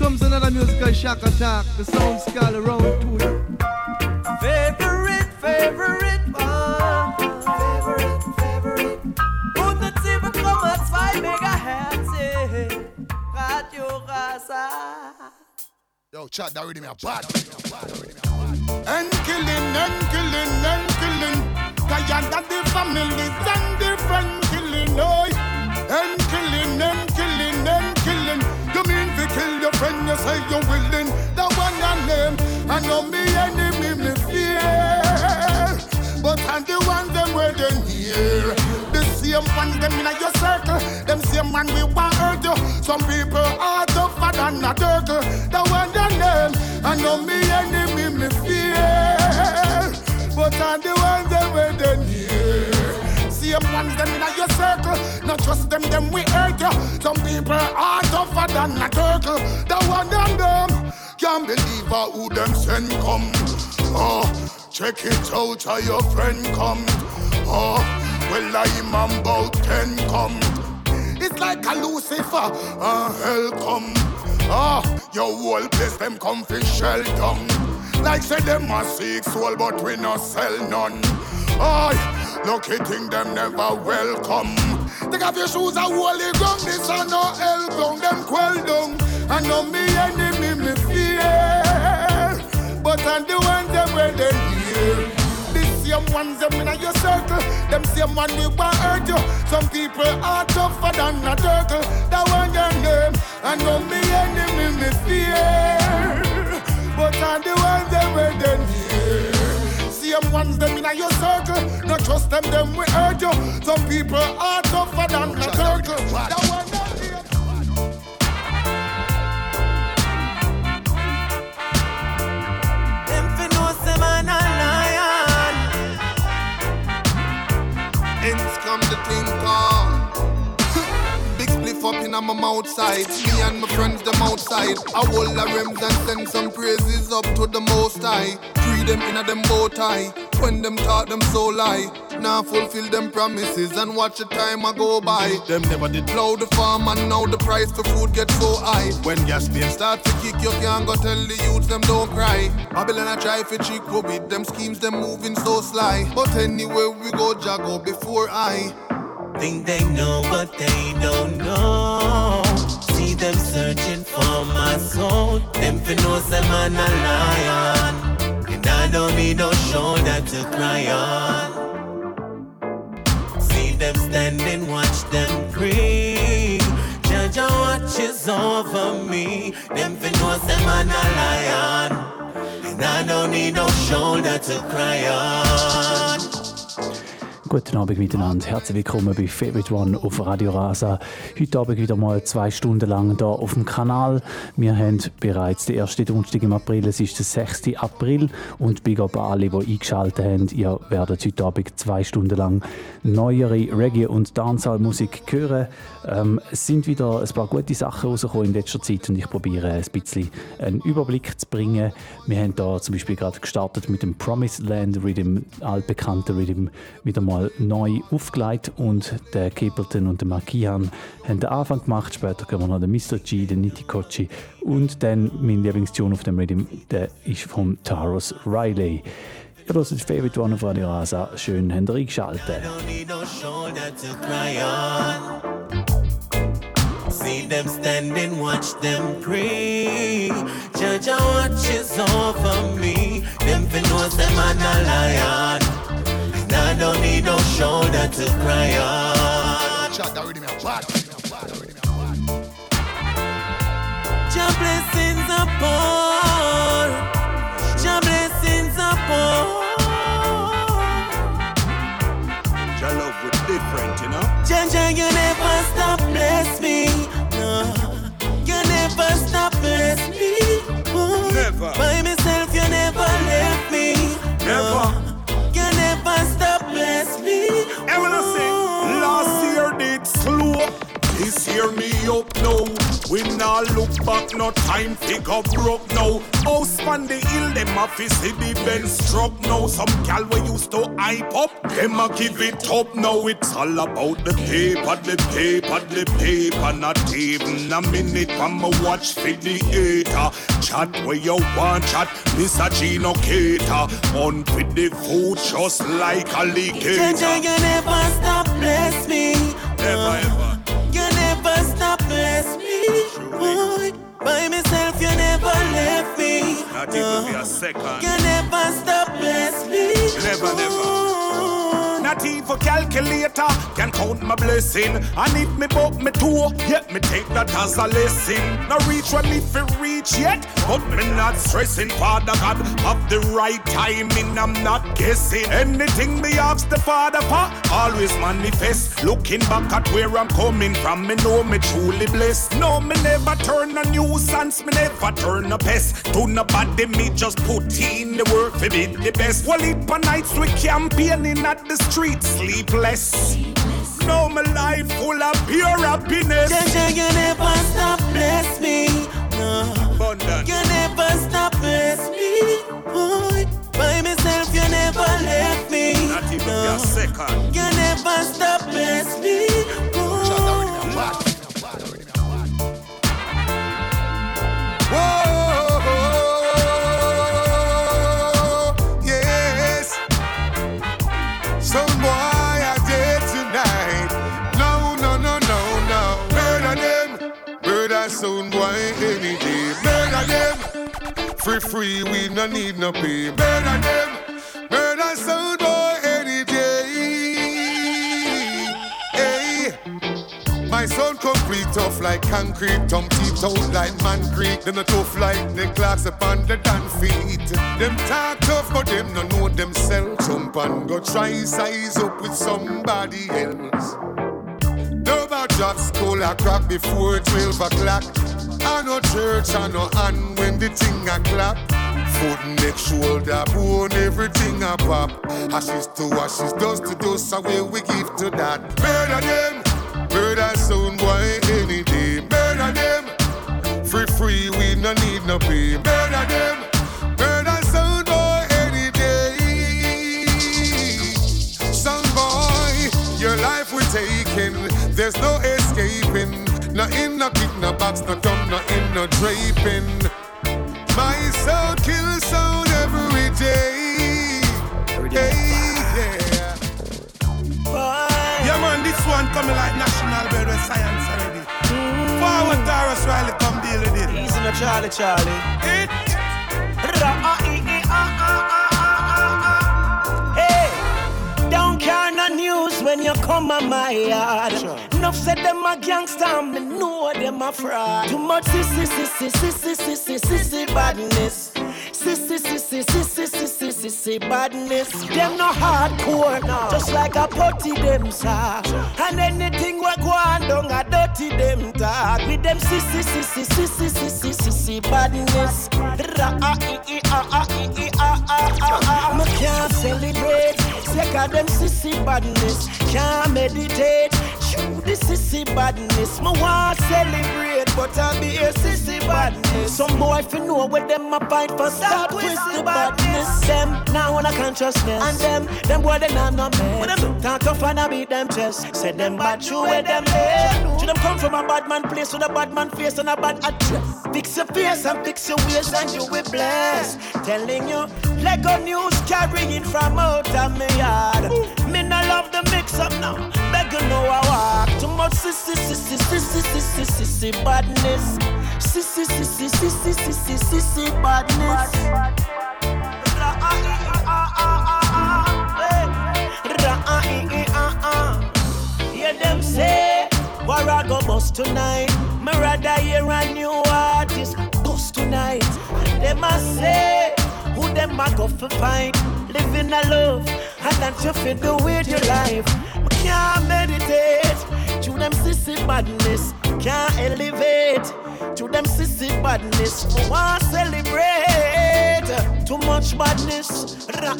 comes another musical shock attack. The sound skull around to you. Favorite, favorite one. Favorite, favorite. 107,2 Megahertz. Eh? Radio Rasa. Yo, chat that rhythm, bad. And killing, and killing, and killing. Tired of the families and the friend killing, oh. And killing, and killing, and killing. You mean to kill your friend, you say you're willing. The one I name, I know me enemy, me fear. But I'm the one them where they near. The same one them in your circle. Them same man we want hurt you. Some people are tougher than a turtle. The one I name, I know me enemy, me fear. But I'm the one them where they near. Same ones them in your circle. Not trust them, them we hurt you. Some people are tougher than a turtle. The one and them can't believe how who them send come. Oh, check it out how your friend come. Oh, well I'm about ten come. It's like a Lucifer, uh, hell come. Ah, your whole place them come shell down. Like say them a seek soul, but we no sell none. Aye, lucky thing them never welcome. Take off your shoes and holy ground, this a no hell ground, them quell down. I know me enemy me fear, but I'm the one them where they hear. The same ones them in your circle, them same one we want hurt you. Some people are tougher than a turtle. That one your name, I know me enemy me fear, but I'm the one them where they hear same ones them in your circle. Not trust them, them we hurt you. Some people are tougher than a turtle. That one them Them fi know say man a lion. Hence come the thing called Big spliff up in my mouth side Me and my friends them outside I hold the rims and send some praises up to the most high Free them in a them bow tie. When them talk them so lie. Now fulfill them promises and watch the time I go by. Them never did. Plow the farm and now the price for food get so high. When gas pain start to kick you can't go tell the youths them don't cry. Babylon I try for cheap with them schemes them moving so sly. But anywhere we go jago before I Think they know what they don't know. See them searching for my soul. Them fi know say man a lion. I don't need no shoulder to cry on. See them standing, watch them pray. Judge watches over me. Them know say man a lion. And I don't need no shoulder to cry on. Guten Abend miteinander. Herzlich willkommen bei Favorite One auf Radio Rasa. Heute Abend wieder mal zwei Stunden lang hier auf dem Kanal. Wir haben bereits den ersten Donnerstag im April, es ist der 6. April und Big Up alle, die eingeschaltet haben. Ihr werdet heute Abend zwei Stunden lang neuere Reggae- und Dancehall-Musik hören. Ähm, es sind wieder ein paar gute Sachen rausgekommen in letzter Zeit und ich probiere ein bisschen einen Überblick zu bringen. Wir haben da zum Beispiel gerade gestartet mit dem Promised Land Rhythm, altbekannten Rhythm, wieder mal neu aufgelegt und der Capleton und der Markian haben den Anfang gemacht. Später kommen noch den Mr. G, den Nitikochi und dann mein Lieblingstune auf dem Rhythm, der ist von Taros Riley. Ihr hört Favorite One auf Radio Rasa. Schön, habt ihr eingeschaltet. See them standing, watch them pray. Judge and watches over me. Them fi know say man a lion. And I don't need no shoulder to cry on. Chat that rhythm, bad. Your blessings upon. Your blessings upon. Your love was different, you know. Jaja, you never stop bless me. No, you never stop bless me. Ooh. Never. By when I say, last year did slow, this year me up now nah look back, no time figure broke now. House on the hill, them a fi see the Benz struck now. Some gal we used to hype up, them a give it up now. It's all about the paper, the paper, the paper. Not even a minute from my watch for the hater. Chat where you want chat, Mr. Gino Cater. On with the food just like a alligator. You never stop bless me. Never ever. You never stop bless me. Boy, by myself, you never left me. Not even be a second. You never stop bless me. Never, never. Not even calculator can count my blessing. And if me book me toe, yet me take that as a lesson. Not reach what if it reach yet, but me not stressing. Father God, of the right timing, I'm not guessing. Anything me ask the Father for, always manifest. Looking back at where I'm coming from, me know me truly blessed. No, me never turn a nuisance, me never turn a pest. To nobody, me just put in the work for be the best. Well, it nights we campaigning at the street, sleepless. No, my life full of pure happiness. Jaja, you never stop bless me. No. Abundant. You never stop bless me. Boy, by myself, you never left me. Not even No. a second. You never stop bless me. Free, free, we no need no pay. Murder them. Murder some boy any day. Hey. My son complete tough like concrete, thumb teeth out like man creek. Them a tough like the clocks upon the damn feet. Them talk tough, but them no know themselves. Jump and go try size up with somebody else. No about job school a crack before 12 o'clock. I no church, I no hand when the thing a clap. Foot, neck, shoulder, bone, everything a pop. Ashes to ashes, dust to dust, away we give to that. Murder them, murder sound boy any day. Murder them, free free, we no need no pay. Murder them, No kick, no box, no thumb, no in no draping. My soul kills sound every day. Hey, yeah. Yeah, man, this one coming like National Bed with Science already. Mm. Forward Tarrus Riley come deal with it. Easy no Charlie Charlie. It. When you come on my yard. Enough said them a gangster, me know them a fraud. Too much sissy, sissy, sissy, sissy, sissy badness. Sissy, sissy, sissy, sissy, sissy badness. Them no hardcore, just like a putty them sa. And anything we go on down a dirty them talk. With them sissy, sissy, sissy, sissy, sissy badness. Ra ah ee ee ah ah ee ee ah ah ah ah. Me can't celebrate, sick of them sissy badness. Can't meditate, shoot the sissy badness. Me want celebrate, but I be a sissy badness. Some boy fi know where them a fight for stop with the badness. Them now on a consciousness, and them them boy they not no man. When them talk tough and I beat them chest, Said them bad true where them live. To them come from a bad man place with a bad man face and a bad address. Fix your face and fix your ways and you will bless. Telling you, Lego news carrying from out of me yard. Me no love the mix up now. Beg you know I walk too much sissy sissy sissy sissy sissy badness. Sissy sissy sissy sissy sissy badness. Hear them say, War I go bust tonight. Me rather hear a new artist bust tonight. Them a say, who them a go for fight? Living a love, and that you feel do with your life. Me can't meditate to them sissy badness. Can't elevate to them sissy badness. Me want celebrate too much badness. Ra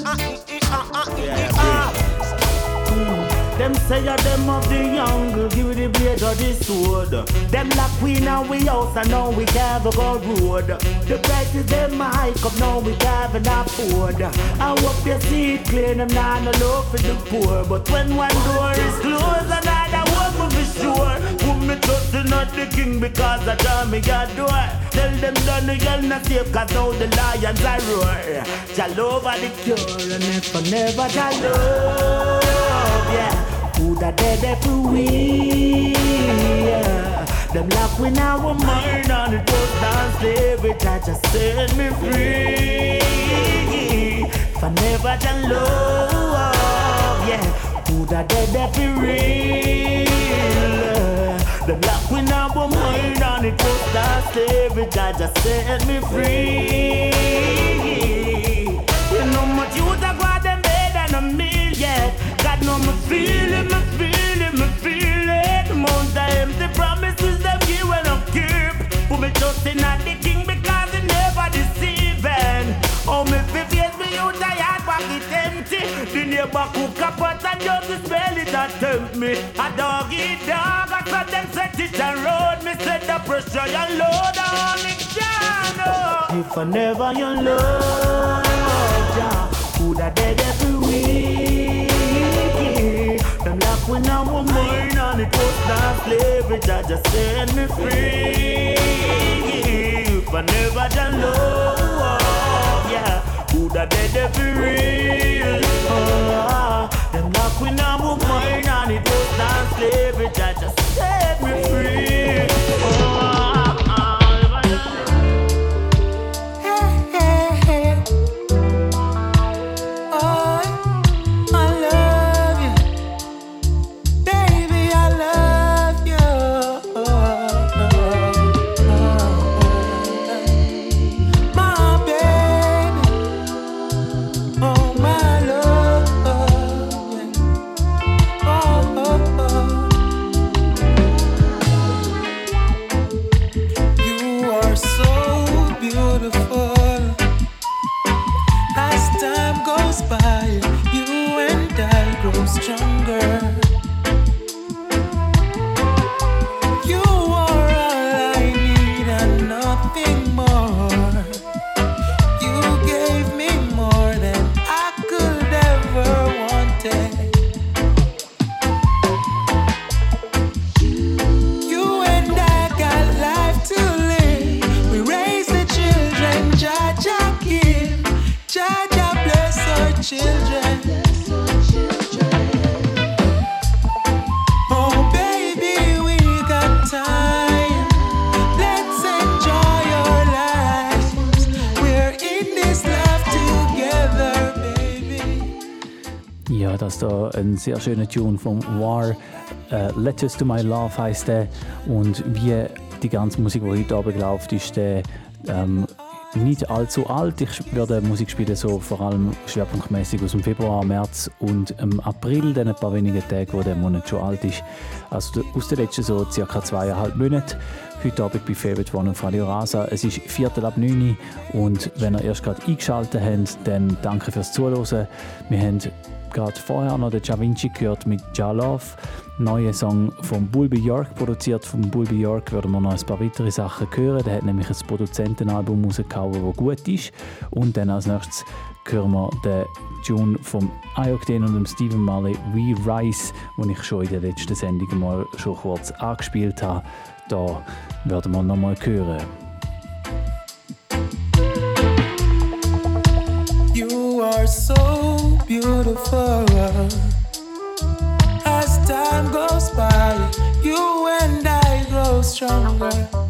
Them say a them of the young, give the blade or the sword. Them lock we now we house and now we can't go road. The prices them high up now we can't afford. I hope you see it clear, them not no love for the poor. But when one door is closed, another one for sure. Put me trusting not the king because I tell me God door. Tell them done the girl not safe cause now the lions are roar. Jalova the cure and I never Jalove, yeah. That dead every we, yeah. Them we now a mind on it was down slavery that just set me free. If I never done love, yeah. That dead every real. Them lock we now a mind on it was down slavery that just set me free. God know me feel it, me feel it, me feel it. The most I empty promises them give when I keep. Put me trust in the king because he never deceiving. Oh, me face me out a yard pocket empty. The neighbor cook a pot and just to spell it and tempt me. A dog eat dog, I saw them set it and road. Me set the pressure and load on me channel. If I never your love, yeah, coulda dead every week. Them lock when I'm and it was not slavery that just set me free. If I never done love, yeah, coulda dead every real. Oh, them lock when I'm and it was not slavery that just set me free. Oh, ein sehr schöner Tune vom War. Äh, Letters to My Love heißt der. Und wie die ganze Musik, die heute Abend läuft, ist der ähm, nicht allzu alt. Ich werde Musik spielen, so vor allem schwerpunktmäßig aus dem Februar, März und im April, dann ein paar wenige Tage, wo der Monat schon alt ist. Also aus den letzten so circa zweieinhalb Monaten. Heute Abend bei Favorite One auf Radio Rasa. Es ist Viertel ab 9 Uhr und wenn ihr erst gerade eingeschaltet habt, dann danke fürs Zuhören. Wir haben gerade vorher noch den Ja Vinci gehört mit Ja Love. Neuer Song von Bulby York, produziert von Bulby York, werden wir noch ein paar weitere Sachen hören. Der hat nämlich ein Produzentenalbum rausgehauen, das gut ist. Und dann als nächstes hören wir den Tune vom Ioctane und dem Stephen Marley We Rise, den ich schon in der letzten Sendung mal schon kurz angespielt habe. Da werden wir noch mal hören. You are so beautiful. As time goes by, you and I grow stronger.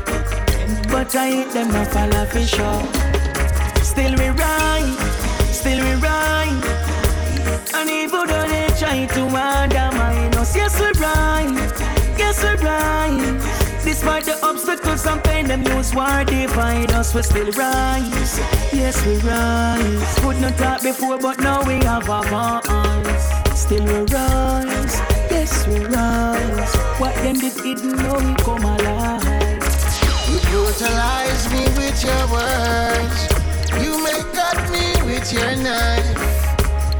But I hate them not follow for sure. Still we ride, still we ride. And even though they try to undermine us, yes we ride, yes we ride. Despite the obstacles and pain, them use war divide us, we still rise. Yes, we rise. Could not talk before, but now we have our voice. Still we rise. Yes, we rise. What them did hidden, now we come alive. You brutalize me with your words. You may cut me with your knife.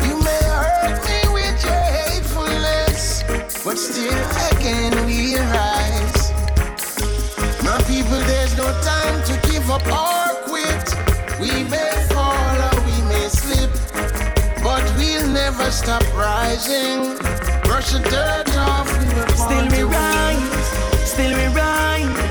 You may hurt me with your hatefulness, but still again we rise. My people, there's no time to give up or quit. We may fall or we may slip, but we'll never stop rising. Brush the dirt off. We still we rise, still we rise.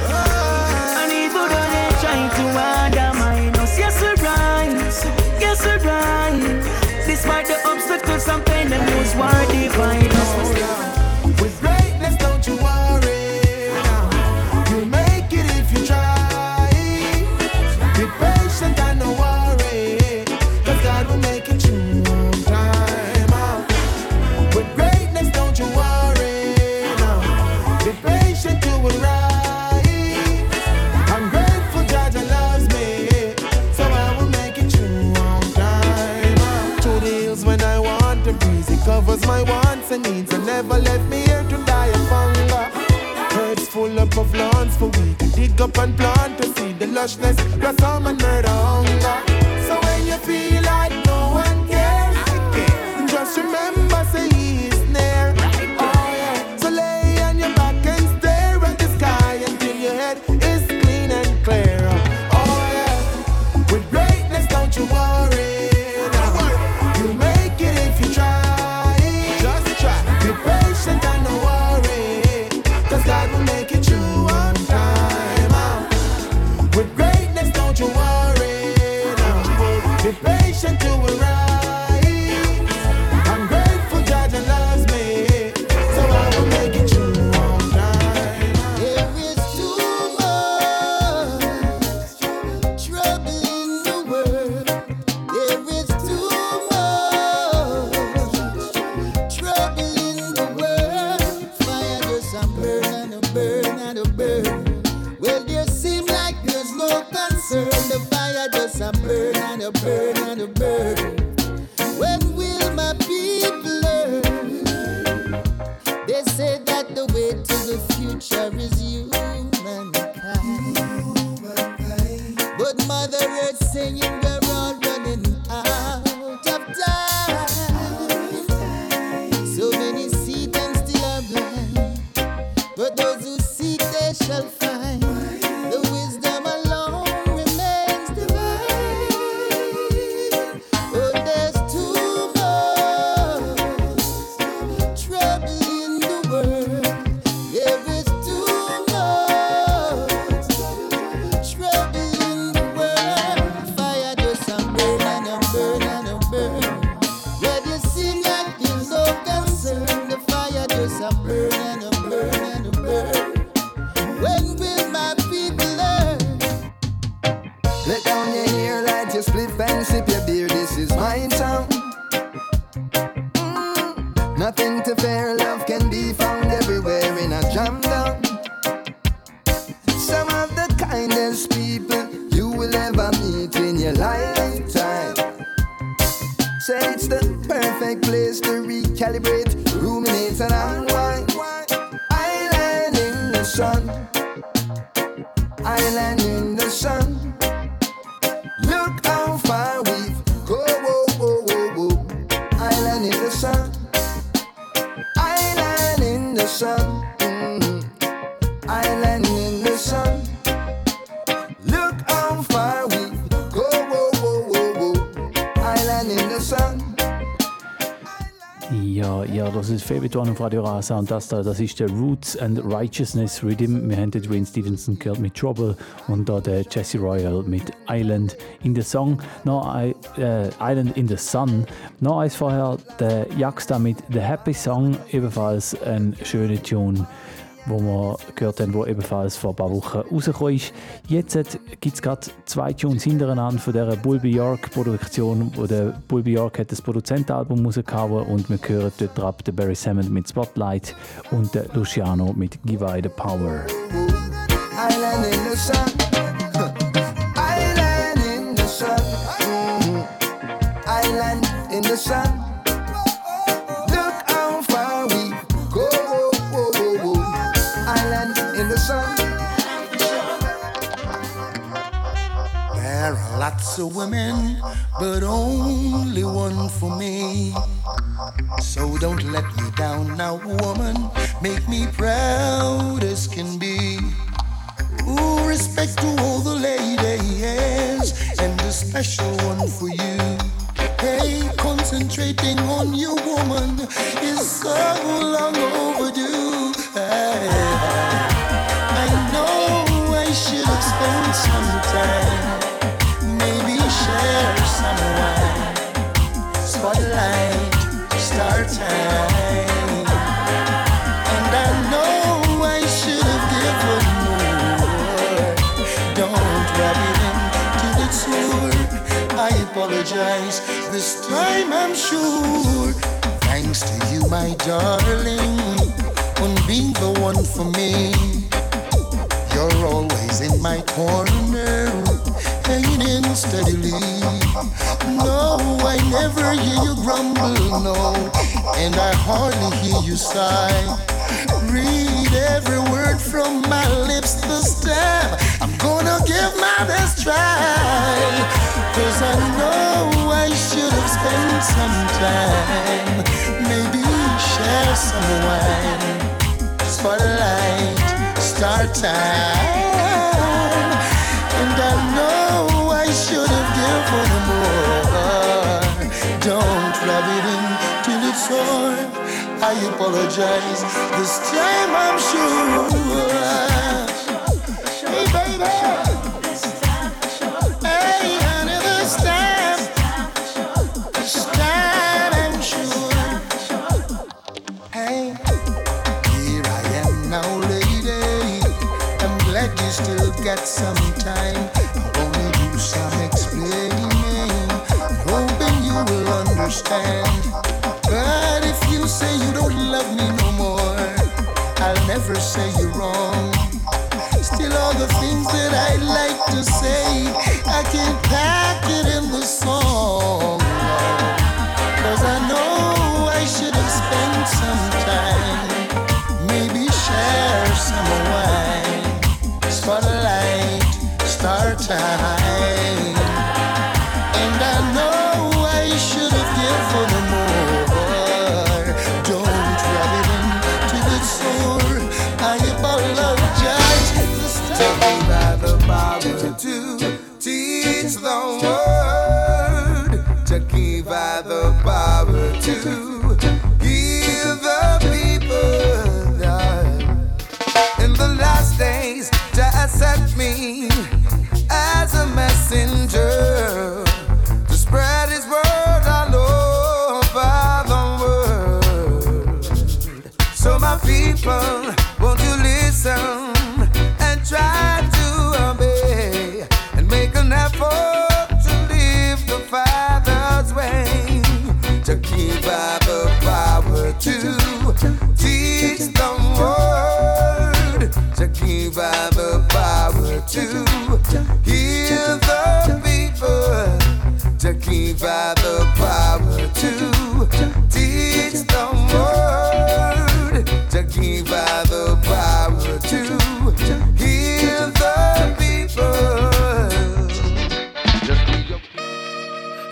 Never left me here to die of hunger. Herds full up of lawns for we to dig up and plant to see the lushness, blossom and murder hunger. So when you feel like no one cares, just remember say One auf Radio Rasa und das da, das ist der Roots and Righteousness Rhythm. Wir haben den Dwayne Stevenson gehört mit Trouble und da der Jesse Royal mit Island in the Song. Noch äh, Island in the Sun. Noch eins vorher, der Jaxta mit The Happy Song, ebenfalls ein schöner Tune wo wir gehört haben, wo ebenfalls vor ein paar Wochen rausgekommen ist. Jetzt gibt es gerade zwei Tunes hintereinander von dieser Bulby York Produktion, wo der Bulby York hat das Produzentenalbum rausgehauen und wir hören dort ab den Barry Salmon mit Spotlight und der Luciano mit Give I the Power. Island in the sun. Island in the sun. Island in the sun. Lots of women, but only one for me. So don't let me down now, woman. Make me proud as can be. Ooh, respect to all the ladies, and a special one for you. Hey, concentrating on you, woman, is so long overdue. Hey, I know I should spent some time, apologize this time, I'm sure. Thanks to you, my darling, on being the one for me. You're always in my corner, hanging in steadily. No, I never hear you grumble, no, and I hardly hear you sigh. Read every word from my lips this time. I'm gonna give my best try. Cause I know I should have spent some time. Maybe share some wine. Spotlight, start time. And I know I should have given more. Don't rub it in till it's sore. I apologize. This time I'm sure. Got some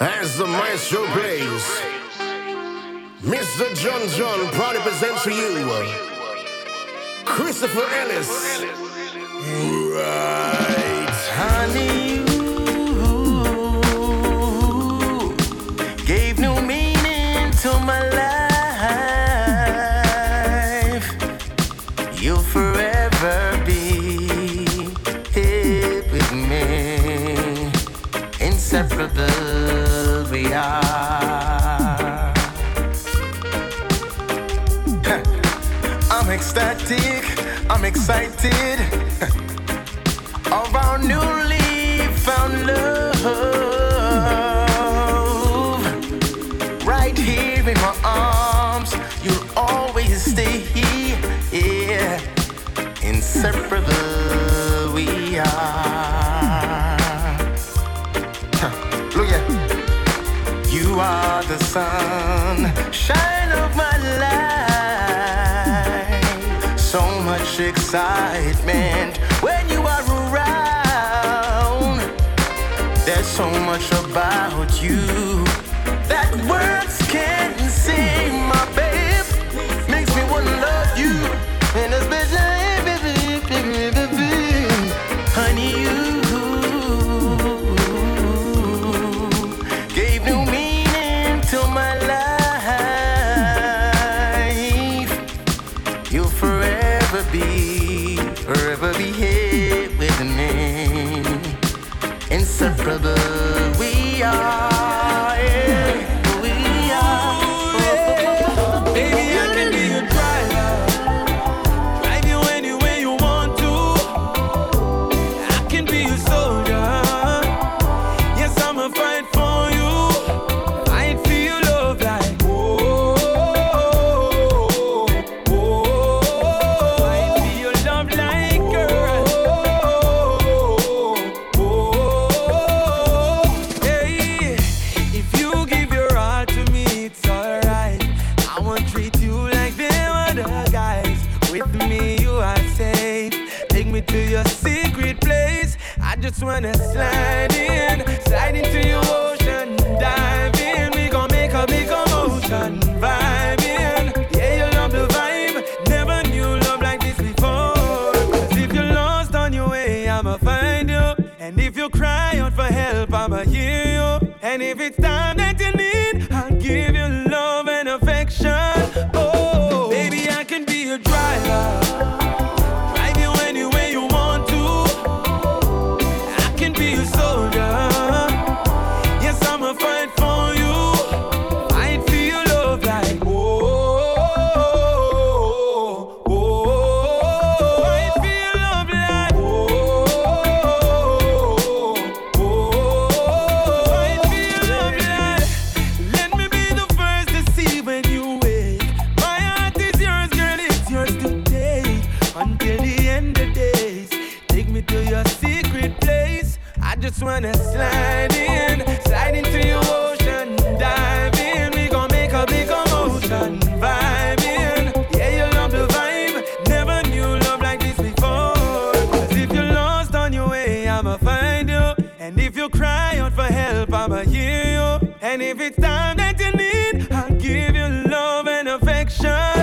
As the maestro plays, Mr. John John proudly presents to you Christopher Ellis. Right, honey. You gave new meaning to my life. You'll forever be here with me, inseparable. excited. Of our new excitement when you are around. There's so much about you. standing. time that you need, I'll give you love and affection.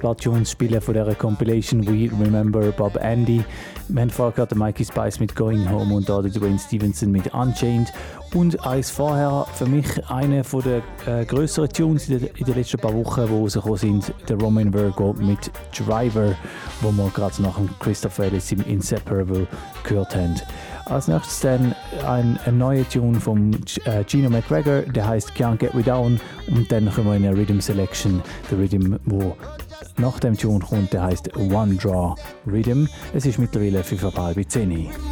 Tunes spielen von dieser Compilation We Remember Bob Andy. Wir haben vorher gehört Mikey Spice mit Going Home und da Dwayne Stevenson mit Unchained. Und eins vorher, für mich einer der äh, größeren Tunes in den letzten paar Wochen, die rausgekommen sind, der Roman Virgo mit Driver, wo wir gerade nach dem Christopher Ellis im Inseparable gehört haben. Als nächstes dann ein, ein neuer Tune von äh, Gino McGregor, der heißt Can't Get Me Down. Und dann kommen wir in eine Rhythm Selection, der Rhythm, wo nach dem Tune kommt, der heißt One Draw Rhythm. Es ist mittlerweile 5.30 10 Uhr.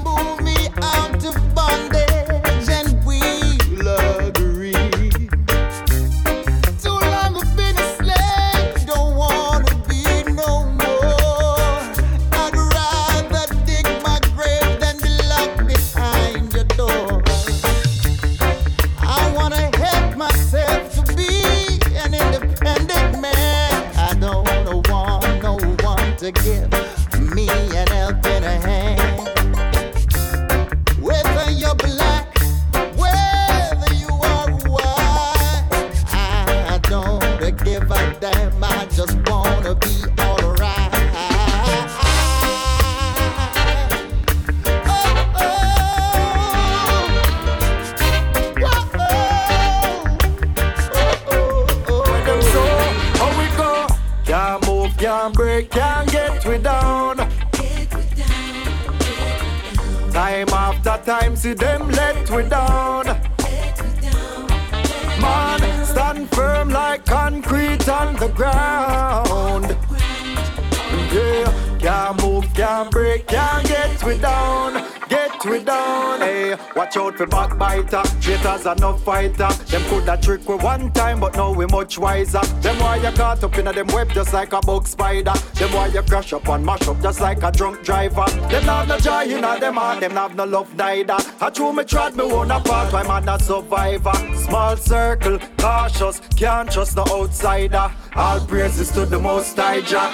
Are no fighter. Them coulda trick we one time, but now we much wiser. Them why you caught up in a them web just like a bug spider. Them why you crash up and mash up just like a drunk driver. Them have no joy in a them heart, them have no love neither. I true me trod me one apart, why man a survivor. Small circle, cautious, can't trust no outsider. All praises to the most high Jah.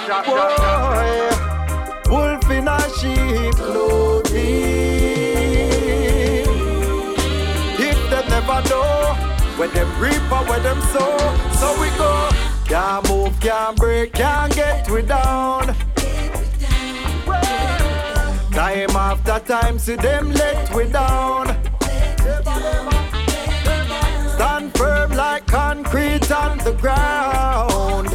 Wolf in a sheep clothing. Never know where them reap or where them sow. So we go. Can't move, can't break, can't get we down. Time after time, see them let we down. Stand firm like concrete on the ground.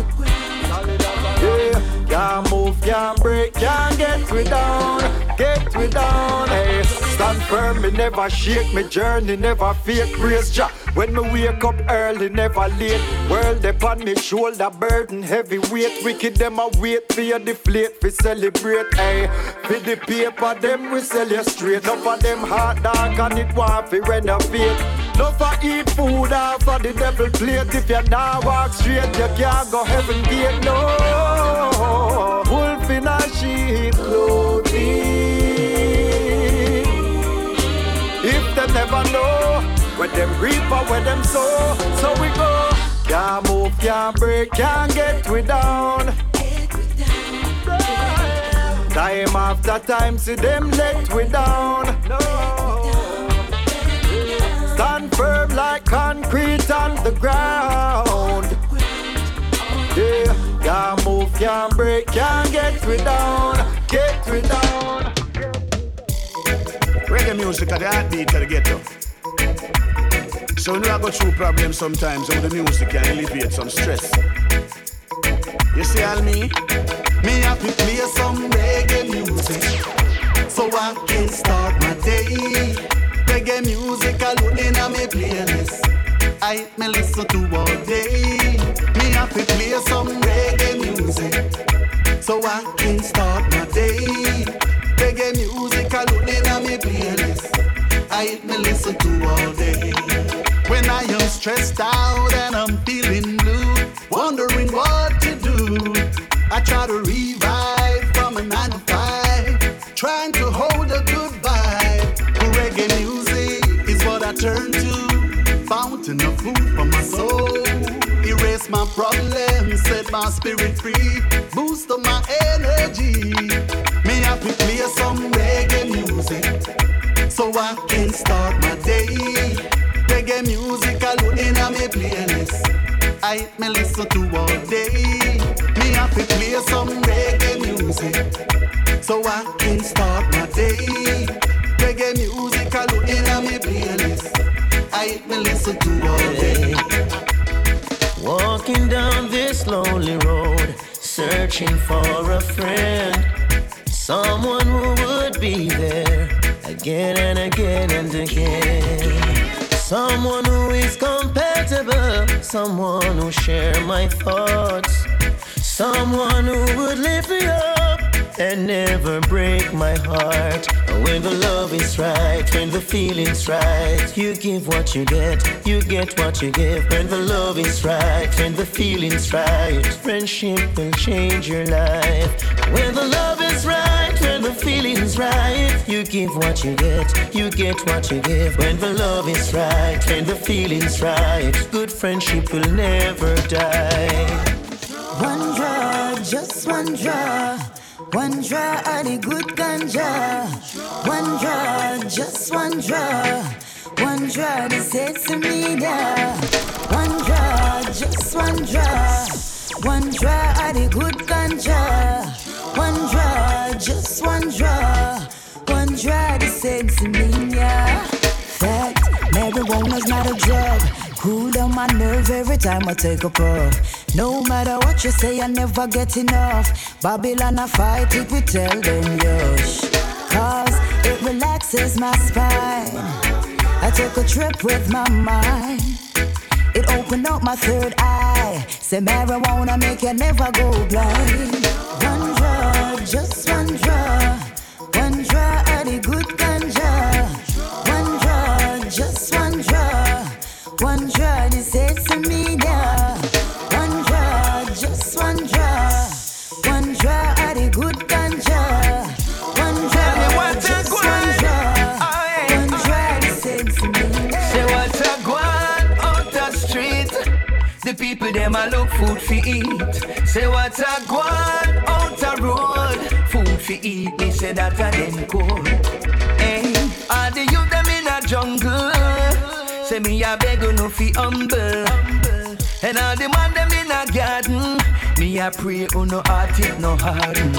Yeah, can't move, can't break, can't get we down. Get me down, hey. Stand firm, me never shake, me journey never fake. Praise Jah. When me wake up early, never late. World upon me shoulder, burden heavy weight. Wicked them a wait for you deflate, fi celebrate. Hey, for the paper, them we sell you straight. Enough of them hot dog and it want fi renovate. No for eat food off for the devil plate. If you not walk straight, you can't go heaven gate. No, wolf in a sheep clothing. Them never know where them reap or where them sow. So we go. Can't move, can't break, can't get we down. Time after time, see them let we down. No. Stand firm like concrete on the ground. Yeah, can't move, can't break, can't get we down. Get we down. Reggae music at the heartbeat of the ghetto. So when I go through problems sometimes, with the music can alleviate some stress. You see all me? Me have to play some reggae music so I can start my day. Reggae music alone in me playlist. I me listen to all day. Me have to play some reggae music so I can start my day. Reggae music alone in a me playlist. I hit me listen to all day. When I am stressed out and I'm feeling blue, wondering what to do. I try to revive from a nine to five, trying to hold a good. Reggae music is what I turn to, fountain of food for my soul. Erase my problems, set my spirit free, boost up my energy have to play some reggae music so I can start my day. Reggae music alone in me playlist. I me listen to all day. Me have to play some reggae music so I can start my day. Reggae music alone in my playlist. I me listen to all day. Walking down this lonely road, searching for a friend, someone who would be there again and again and again. Someone who is compatible, someone who share my thoughts, someone who would lift me up and never break my heart. When the love is right, when the feeling's right, you give what you get, you get what you give. When the love is right, when the feeling's right, friendship will change your life. When the love right, you give what you get, you get what you give. When the love is right, when the feeling's right, good friendship will never die. One draw, just one draw. One draw of the good ganja. One draw, just one draw. One draw the sesame da. One draw, just one draw. One draw of the good ganja. One draw, just one draw. One draw the me, da. Fact, marijuana's not a drug. Cool down my nerve every time I take a puff. No matter what you say, I never get enough. Babylon, I fight it, we tell them yush. Cause it relaxes my spine. I took a trip with my mind. It opened up my third eye. Say marijuana make you never go blind. One just one draw. One draw of the good ganja. One draw, just one draw. One draw, the sesame da. One draw, just one draw. One draw of the good ganja. One draw, just one draw. One draw, the sesame da. Say what a go on out the street. The people them a look food fi eat. Say what a go fi eat. Me say that a them cold. Hey, all the youth them in a jungle. Say me a beg you no fi humble. And all the man them in a garden. Me a pray you no heart it no harden.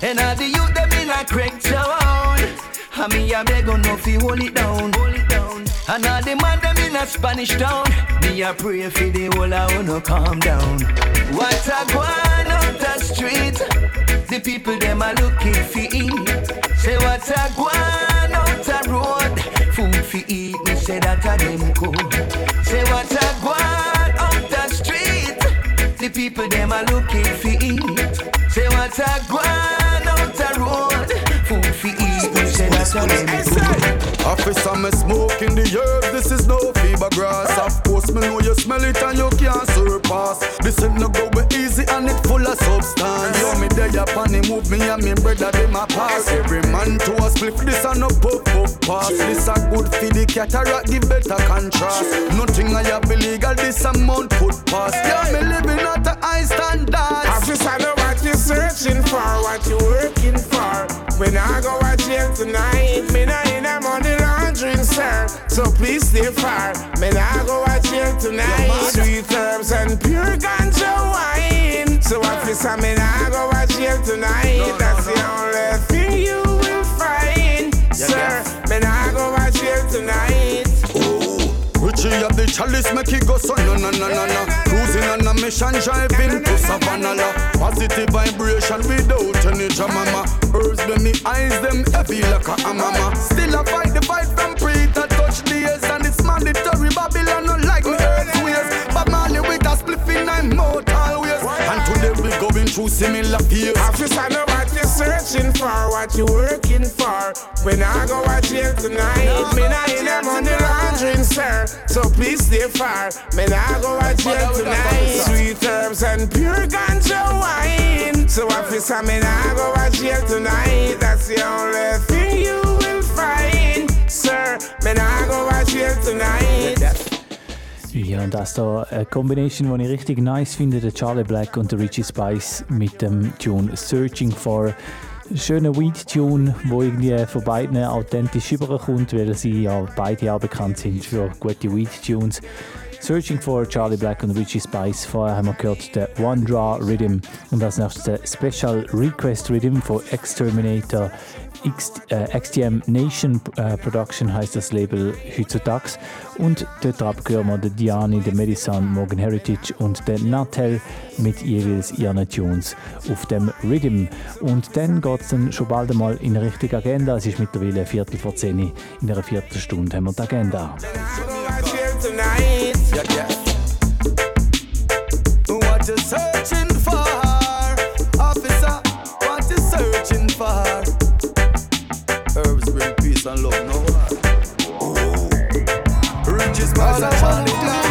And all the youth them in a crack town. And me a beg you no fi hold it down. And all the man them in a Spanish town. Me a pray for the whole of no calm down. What a go on out the street. The people them a looking for eat. Say what a go on out the road. Food for eat. Me say that a them cool. Say what a go out the street. The people them a looking for eat. Say what a go out the road. Food for eat. Me say that a them cool. Officer, me smoking the herb, this is no fever grass. Of course, me know you smell it and you can't surpass. This ain't no go easy and it full of substance. Yo, me day there upon the move, me and me brother, they my pass. Every man to a split, this and no puff puff pass. This a good for the cataract, give better contrast. Nothing I have illegal, this amount put past. Yeah, me living at the high standard. Officer, know what you searching for, what you working for. When I go out jail tonight, me not in a money laundering, sir. So please stay far. Me not go out jail tonight. Sweet herbs and pure ganja wine. So officer, me not go out jail tonight. That's the only thing you will find, sir. Me not go out jail tonight. Oh, Richie have the chalice, make it go so no no no no no. Cruising on a mission, driving to Savannah. Positive vibration without any drama. Herbs when me eyes them heavy like a hammer. Still I fight the fight from pre to touch the and it's mandatory. Babylon no like through similar fears. Officer, know what searching for, what you working for. When I go out jail tonight, me not in a money laundering, sir. So please stay far. Me not go out jail tonight. Sweet herbs and pure ganja wine. So officer, me not go out jail tonight. That's the only thing you will find, sir. Me not go out jail tonight. Ja, und das hier äh, eine Kombination, die ich richtig nice finde: der Charlie Black und der Richie Spice mit dem Tune Searching for. Schöner Weed-Tune, wo irgendwie von beiden authentisch überkommt, weil sie ja beide auch bekannt sind für gute Weed-Tunes. Searching for Charlie Black und Richie Spice. Vorher haben wir gehört der One Draw Rhythm und als nächstes der Special Request Rhythm von Exterminator X, äh, XTM Nation äh, Production heißt das Label heutzutage. Und dort abgehören wir den Diani, den Medisan, Morgan Heritage und den Natel mit jeweils ihren Tunes auf dem Rhythm. Und dann geht es dann schon bald einmal in eine richtige Agenda. Es ist mittlerweile Viertel vor zehn. In einer Viertelstunde haben wir die Agenda. Tonight, yeah, yeah. and love no one. Oh. Riches, power, and money,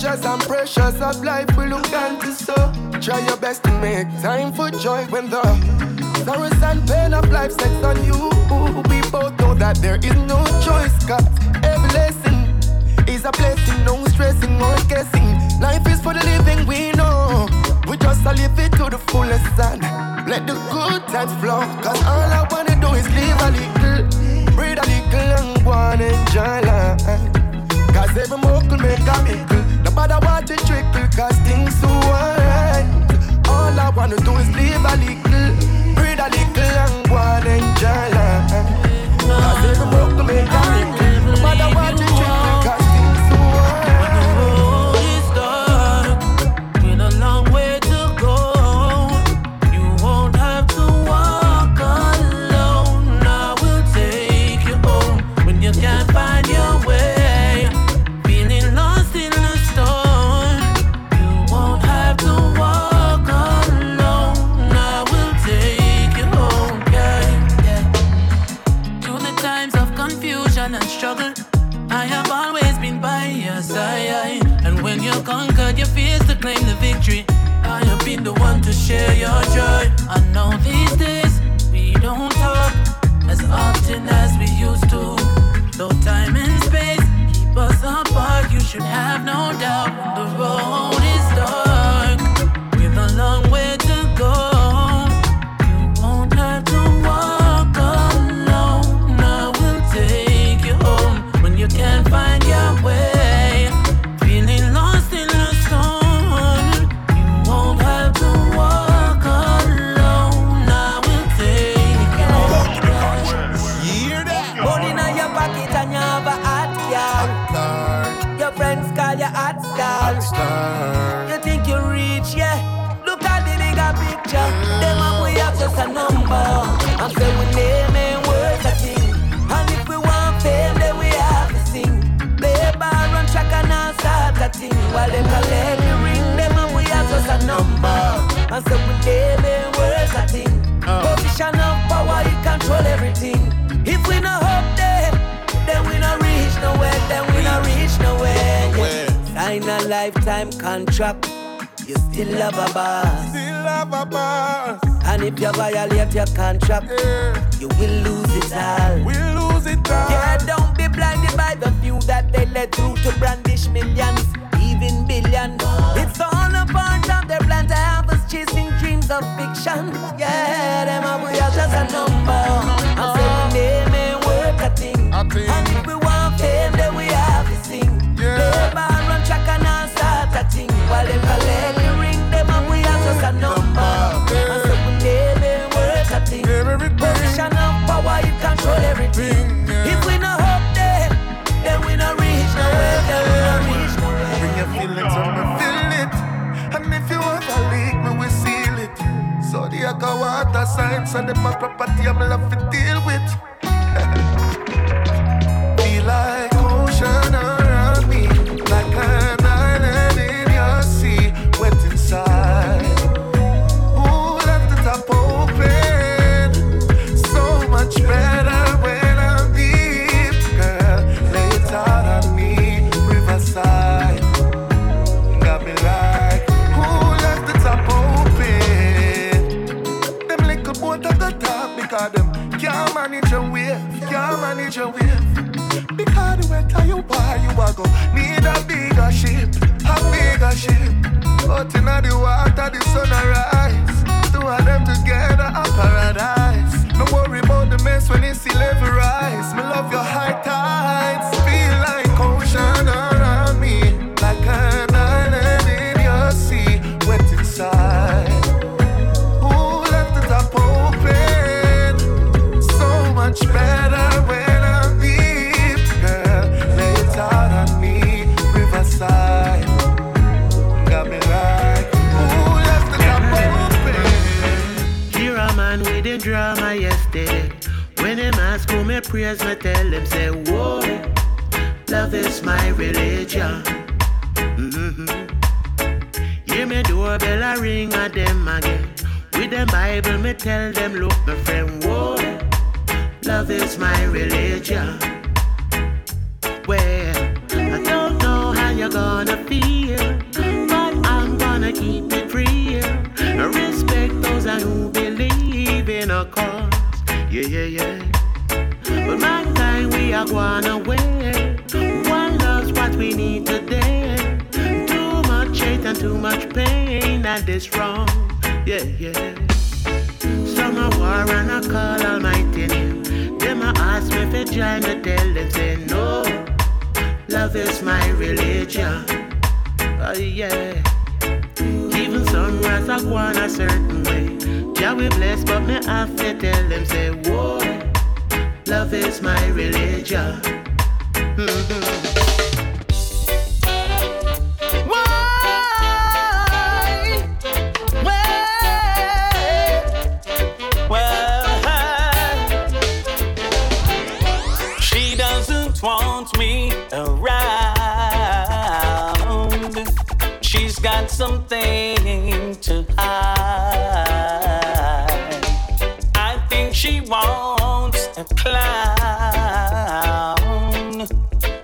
pleasures and pressures of life will look down to so. Try your best to make time for joy when the sorrows and pain of life sets on you. We both know that there is no choice, God, every lesson is a blessing, no stressing, or guessing. Life is for the living, we know. We just live it to the fullest and let the good times flow. Cause all I wanna do is live a little, breathe a little, and wanna enjoy. Cause every miracle make a miracle. Nobody want to trick because things so alright. All I wanna do is live a little, breathe a little, and go and enjoy life. Ask who me tell them say, Whoa, love is my religion. Mm-hmm. Hear me doorbell a ring at them again. With them Bible, me tell them, look, my friend, whoa, love is my religion. Well, I don't know how you're gonna feel, but I'm gonna keep it real. Respect those who believe in a cause. Yeah, yeah, yeah. But mankind, we are going away. One love's what we need today. Too much hate and too much pain, that is wrong. Yeah, yeah. Some a war and I call Almighty name. Them a ask me if join me, tell them say no. Love is my religion. Oh yeah. Even sunrise I go on a certain way. Yeah, we blessed, but me have to tell them say, whoa, love is my religion. Mhm. She doesn't want me around. She's got something to hide. I think she wants a clown,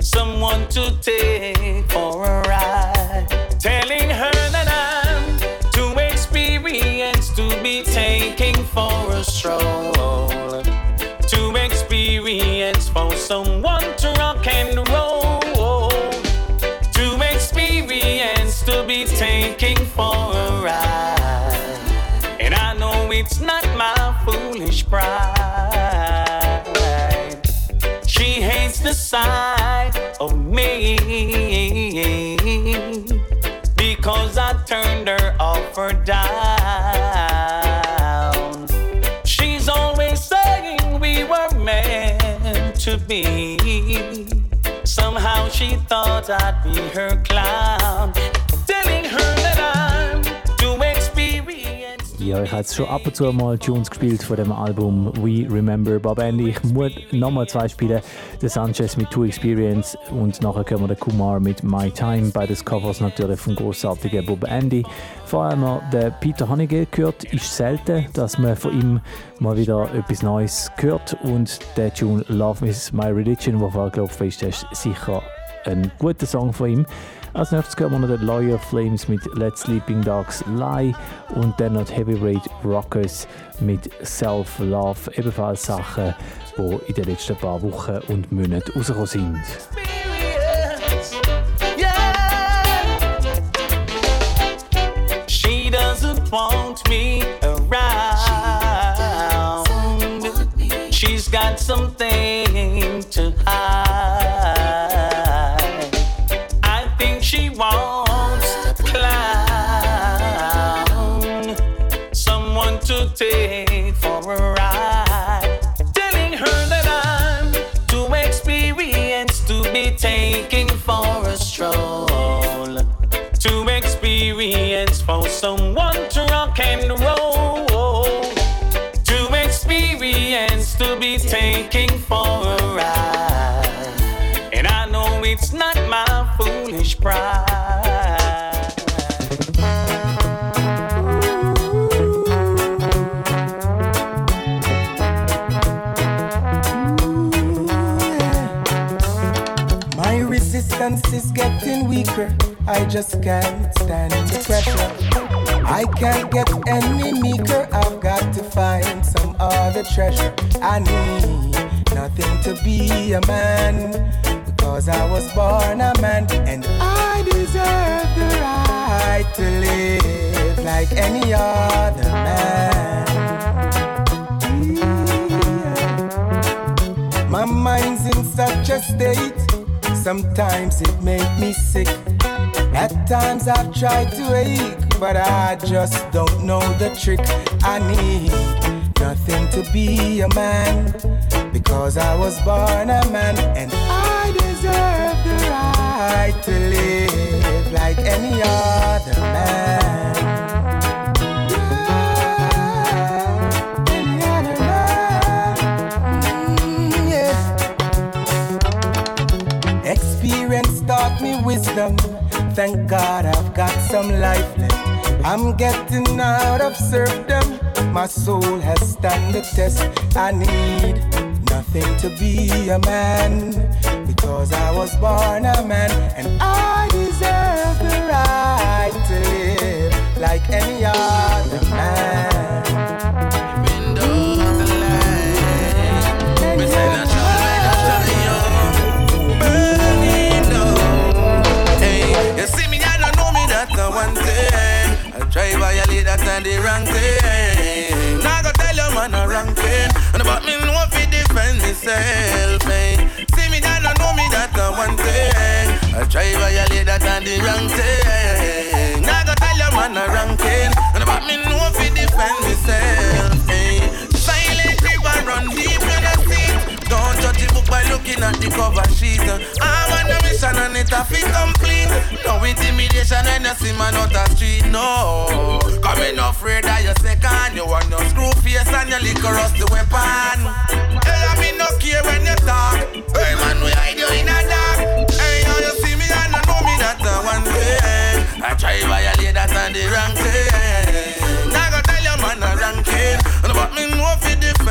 someone to take for a ride. Telling her that I'm too experienced to be taking for a stroll. To experience for someone to rock and roll. To experience to be taking for a ride. And i know it's not my foolish pride the of me because i turned her off or down She's always saying we were meant to be. Somehow she thought I'd be her clown. Ja, ich habe jetzt schon ab und zu mal Tunes gespielt von dem Album We Remember Bob Andy. Ich muss nochmal zwei spielen. Der Sanchez mit Two Experience und nachher können wir den Kumar mit My Time. Beides Covers natürlich vom großartigen Bob Andy. Vorher noch den Peter Hanige gehört. Ist selten, dass man von ihm mal wieder etwas Neues hört. Und der Tune Love is My Religion, vorher glaube ich ist sicher ein guter Song von ihm. Als nächstes hören wir noch den Lawyer Flames mit Let Sleeping Dogs Lie und dann noch die Heavyweight Rockers mit Self Love. Ebenfalls Sachen, die in den letzten paar Wochen und Monaten rausgekommen sind. She doesn't want me around. She's got something someone to rock and roll to experience to be taking for a ride and i know it's not my foolish pride My resistance is getting weaker. I just can't stand pressure. I can't get any meeker, I've got to find some other treasure. I need nothing to be a man because I was born a man and I deserve the right to live like any other man. My mind's in such a state, sometimes it makes me sick. At times I've tried to ache but I just don't know the trick. I need nothing to be a man because I was born a man and I deserve the right to live like any other man. Mm, Experience taught me wisdom. Thank God I've got some life. I'm getting out of serfdom. My soul has stand the test. I need nothing to be a man because I was born a man and I deserve the right to live like any other man. You see me, don't know me, the one. Try violate that and the wrong thing. Now go tell your man a wrong thing. And about me know if it defend myself, man. See me now, don't know me that the one thing. I try violate that and the wrong thing. Now go tell your man a wrong thing. And about me know if it defend myself, man. Book by looking at the cover sheet. I'm on a mission and it a fit complete. No intimidation when you see man out the street, no. Coming afraid that you second. You want no screw face and your liquor rust the weapon. Hey, I mean no care when you talk. Hey man, we hide you in a dark. Hey, now you see me and you know me that the one thing. I try violate that and the wrong thing. Now go tell your man a ranking. About me know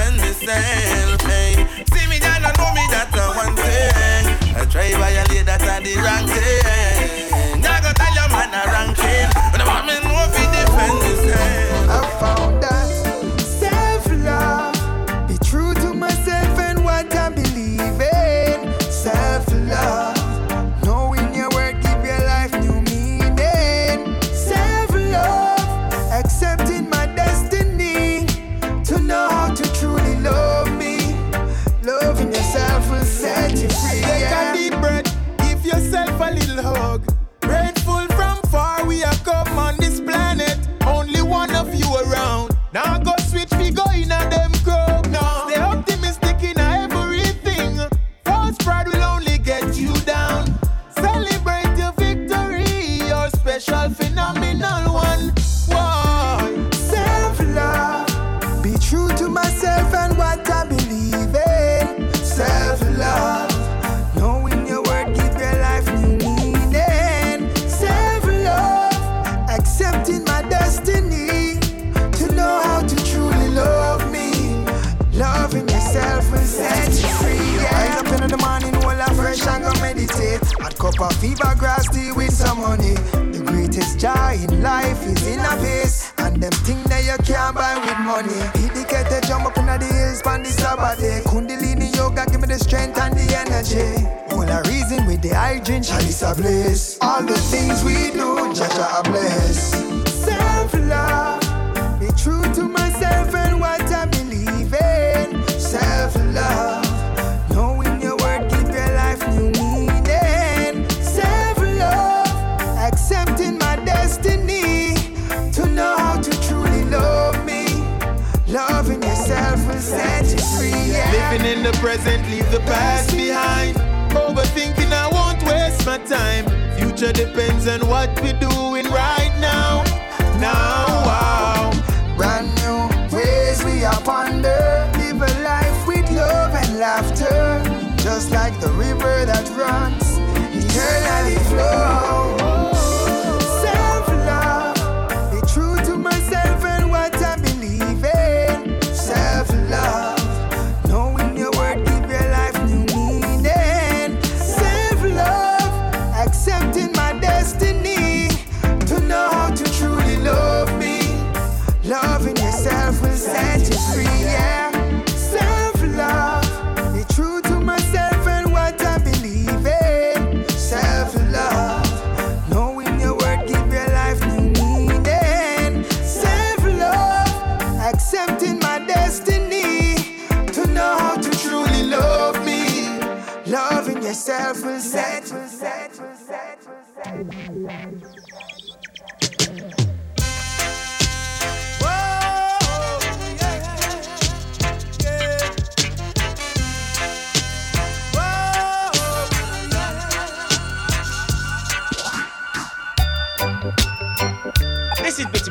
defend myself. Hey, see me and know me that the one thing. I try violate that and the wrong thing. Now go tell your man a ranking. Cup of fever grass tea with some honey. The greatest joy in life is in a pace. And them thing that you can't buy with money. Kettle, jump up in the hills, pan the Sabbath day. Kundalini yoga, give me the strength and the energy. All I reason with the hygiene, chalice a bliss. All the things we do, Jaja a bless. Self-love, be the present, leave the past behind. Overthinking, I won't waste my time. Future depends on what we're doing right now. Now, wow. Brand new ways we are ponder. Live a life with love and laughter. Just like the river that runs, eternally flow.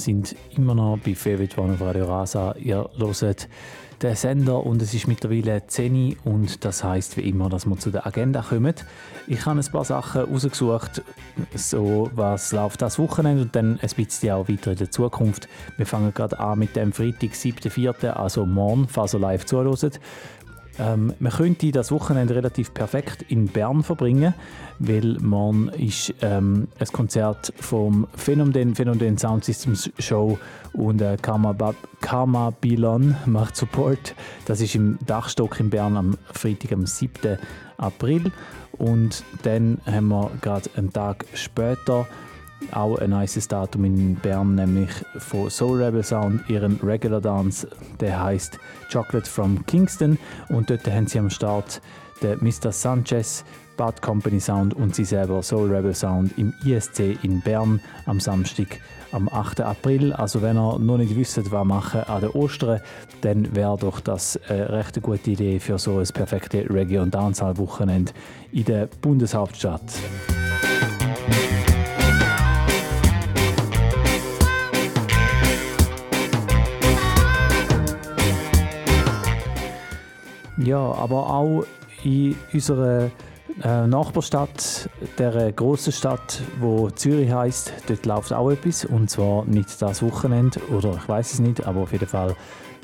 Sind immer noch bei Favorite One auf Radio Rasa. Ihr hört den Sender und es ist mittlerweile 10 Uhr und das heißt wie immer, dass wir zu der Agenda kommen. Ich habe ein paar Sachen rausgesucht, so was läuft das Wochenende und dann ein bisschen auch weiter in der Zukunft. Wir fangen gerade an mit dem Freitag, 7.4., also morgen, falls ihr live zuhört. Ähm, man könnte das Wochenende relativ perfekt in Bern verbringen, weil morgen ist ähm, ein Konzert vom Phänomen, Phänomen Sound Systems Show und äh, Karma, ba Karma Bilon macht Support. Das ist im Dachstock in Bern am Freitag, am 7. April. Und dann haben wir gerade einen Tag später auch ein nices Datum in Bern, nämlich von Soul Rebel Sound, ihren Regular Dance, der heißt Chocolate from Kingston und dort haben sie am Start den Mr. Sanchez, Bad Company Sound und sie selber Soul Rebel Sound im ISC in Bern am Samstag am 8. April. Also wenn ihr noch nicht wisst, was machen an den Ostern, dann wäre doch das eine recht gute Idee für so ein perfektes Reggae- und Dancehall-Wochenende in der Bundeshauptstadt. Ja, aber auch in unserer äh, Nachbarstadt, der großen Stadt, wo Zürich heißt, dort läuft auch etwas und zwar nicht das Wochenende oder ich weiß es nicht, aber auf jeden Fall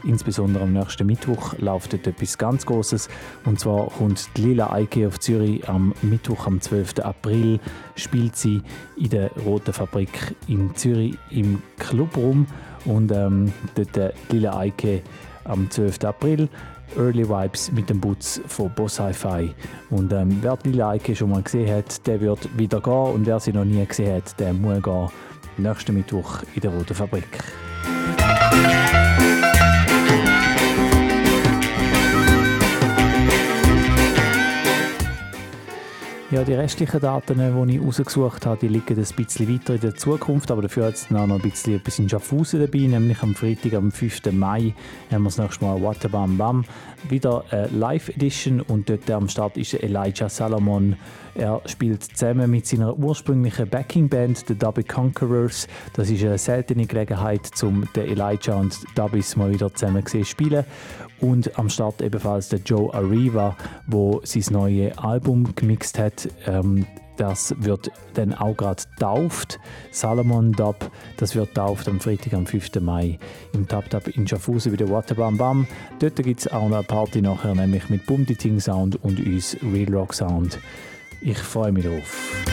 insbesondere am nächsten Mittwoch läuft dort etwas ganz Großes und zwar kommt die Lila Eike auf Zürich am Mittwoch am 12. April spielt sie in der Roten Fabrik in Zürich im Clubrum und ähm, dort äh, Lila Eike am 12. April Early Vibes mit dem Butz von Boss Hi-Fi. Und ähm, wer die Like schon mal gesehen hat, der wird wieder gehen. Und wer sie noch nie gesehen hat, der muss gehen. Nächsten Mittwoch in der Roten Fabrik. Ja, die restlichen Daten, die ich rausgesucht habe, die liegen ein bisschen weiter in der Zukunft, aber dafür hat es noch ein bisschen etwas in Schaffhausen dabei, nämlich am Freitag, am 5. Mai, haben wir das nächste Mal Waterbam Bam, wieder eine Live-Edition und dort am Start ist Elijah Salomon. Er spielt zusammen mit seiner ursprünglichen Backing-Band, The Dubby Conquerors. Das ist eine seltene Gelegenheit, um den Elijah und Dubbies mal wieder zusammen zu spielen. Und am Start ebenfalls der Joe Arriva, wo sein neues Album gemixt hat. Ähm, das wird dann auch gerade tauft. Salomon Dub, das wird tauft am Freitag, am 5. Mai im Tap Tap in Schaffhausen bei der Waterbam Bam. Dort gibt es auch noch eine Party nachher, nämlich mit Bum Ting Sound und uns Real Rock Sound. Ich freue mich drauf.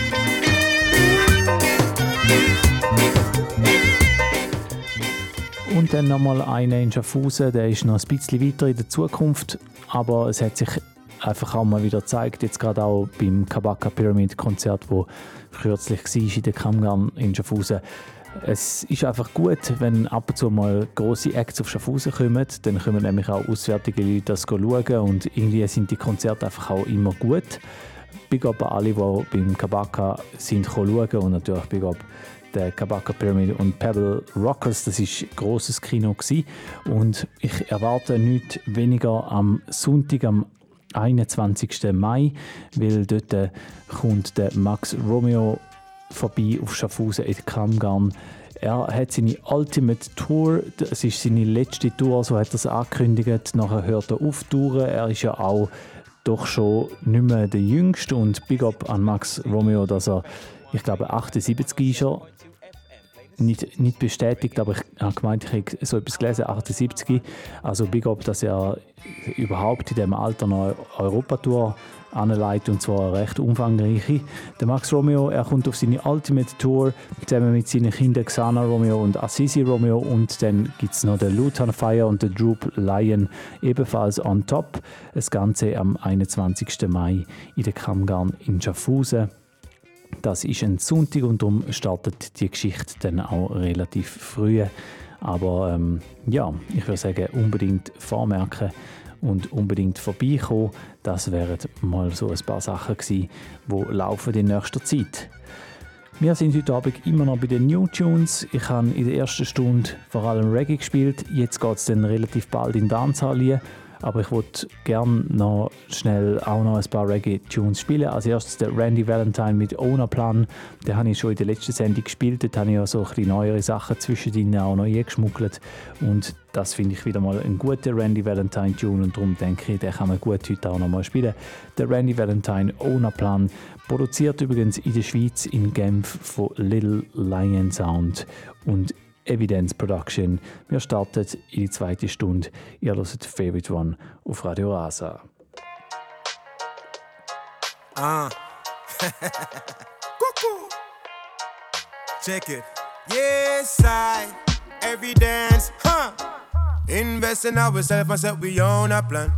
Und dann nochmal einer in Schaffhausen, der ist noch ein bisschen weiter in der Zukunft, aber es hat sich einfach auch mal wieder gezeigt, jetzt gerade auch beim Kabaka Pyramid Konzert, wo kürzlich war in der Kammgarn in Schaffhausen. Es ist einfach gut, wenn ab und zu mal große Acts auf Schaffhausen kommen, dann kommen nämlich auch auswärtige Leute das schauen und irgendwie sind die Konzerte einfach auch immer gut. Big up an alle, die beim Kabaka sind schauen und natürlich Big up der Kabaka Pyramid und Pebble Rockers. Das ist ein grosses Kino gewesen. und ich erwarte nichts weniger am Sonntag, am 21. Mai, weil dort äh, kommt der Max Romeo vorbei auf Schaffhausen in Kammgarn. Er hat seine Ultimate Tour, es ist seine letzte Tour, so hat er es angekündigt. Nachher hört er auf Touren. Er ist ja auch doch schon nicht mehr der Jüngste und Big Up an Max Romeo, dass er, ich glaube, 78 ist er. Nicht, nicht bestätigt, aber ich habe gemeint, ich habe so etwas gelesen, 78. Also Big Up, dass er überhaupt in diesem Alter noch Europatour anleitet und zwar eine recht umfangreiche. Der Max Romeo, er kommt auf seine Ultimate Tour zusammen mit seinen Kindern Xana Romeo und Assisi Romeo und dann gibt es noch den Luton Fire und den Droop Lion ebenfalls on top. Das Ganze am 21. Mai in der Kammgarn in Schaffhausen. Das ist ein Sonntag und darum startet die Geschichte dann auch relativ früh. Aber ähm, ja, ich würde sagen, unbedingt vormerken und unbedingt vorbeikommen. Das wären mal so ein paar Sachen gewesen, die laufen in nächster Zeit. Wir sind heute Abend immer noch bei den New Tunes. Ich habe in der ersten Stunde vor allem Reggae gespielt. Jetzt geht es dann relativ bald in Dancehall aber ich würde gerne noch schnell auch noch ein paar Reggae-Tunes spielen. Als erstes der Randy Valentine mit Owner Plan. Den habe ich schon in der letzten Sendung gespielt. Dort habe ich ja so ein bisschen neuere Sachen zwischendrin auch noch eingeschmuggelt. Und das finde ich wieder mal ein guter Randy Valentine Tune und darum denke ich, den kann man gut heute auch noch mal spielen. Der Randy Valentine Owner Plan produziert übrigens in der Schweiz in Genf von Little Lion Sound und Evidence Production. Wir starten in die zweite Stunde. Ihr hört Favorite One auf Radio Rasa. Ah. Cuckoo. Check it. Yes, I. Evidence. Huh. Invest in ourselves and set we own a plan.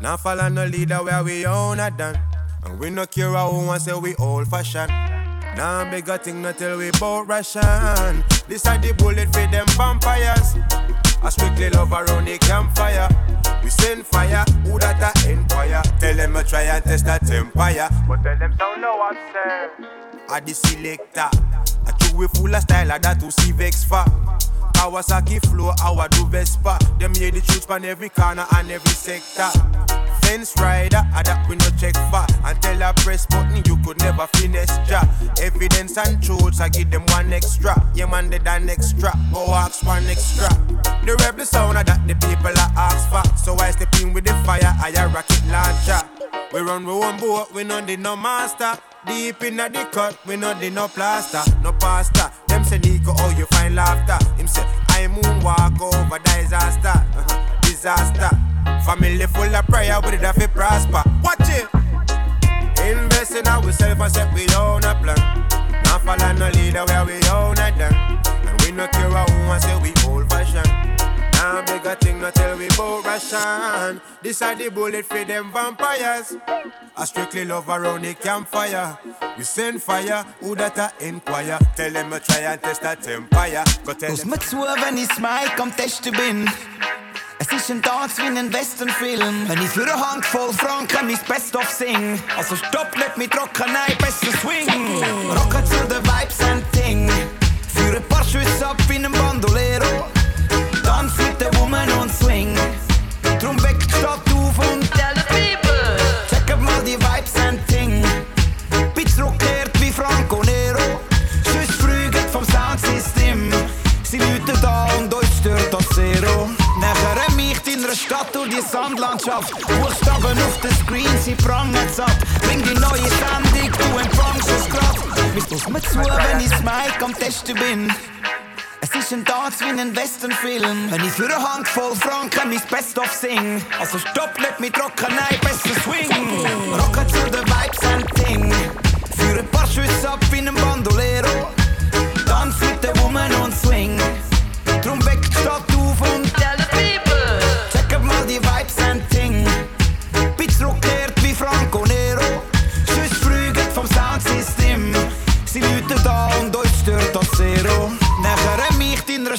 Now follow no leader where we own a done. And we no care who want say we old fashioned. Now bigger thing not tell we bout ration. This are the bullet for them vampires. I strictly love around the campfire. We send fire, who that a empire? Tell them I try and test that empire. But tell them sound no upset. I the selector. I chew we full of style like that to see vex for. Kawasaki flow, our do Vespa. Them hear the truth on every corner and every sector. Fence rider, I that we no check for. Tell a press button you could never finish ja. Evidence and truths, I give them one extra. Yeah man, they done extra. Go ask one extra. The rebel sound that the people are ask for. So I step in with the fire, I a rocket launcher. We run we one boat, we no need no master. Deep in the cut, we no need no plaster, no pasta. Them say Nico, oh you find laughter. Him say I moonwalk over disaster, disaster. Family full of prayer, we did have to prosper. Watch it. Invest in ourselves and set we own a plan. Not follow no leader where we own a done. And we no care who want say we old fashioned. Now bigger thing not tell we bout ration. This are the bullet for them vampires. I strictly love around the campfire. We send fire, who that a inquire. Tell them I try and test that empire. Go tell Aus mir zu, wenn ich Mike am Testen bin. Es ist ein Tanz wie ein Westernfilm. Wenn ich für eine Handvoll Franken mein Best-of sing. Also stopp, nicht mit Rocken, nein, besser Swing. Rocken zu den Vibes and Ting. Für ein paar Schüsse ab in einem Bandolero. Tanz mit der Woman und Swing. Drum weg die Stadt auf und tell the people. Check mal die Vibes and Ting. Bitch rockiert wie Franco Nero. Schüss frügen vom Soundsystem. Sie läuten da und euch stört das Zero. Mich in einer Stadt durch die Sandlandschaft. Buchstaben auf den Screen, sie prangen's ab. Bring die neue Sendung, du empfangst es grad. Mich muss mir zu, wenn ich Mike am Testen bin. Es ist ein Tanz wie ein Westernfilm. Wenn ich für eine Handvoll Franken mein Best-of sing. Also stopp nicht mit Rocken, besser Swing. Rocken zu den Vibes and Ting. Für ein paar Schüsse ab in einem Bandolero. Tanz mit der Woman und Swing. Drum weg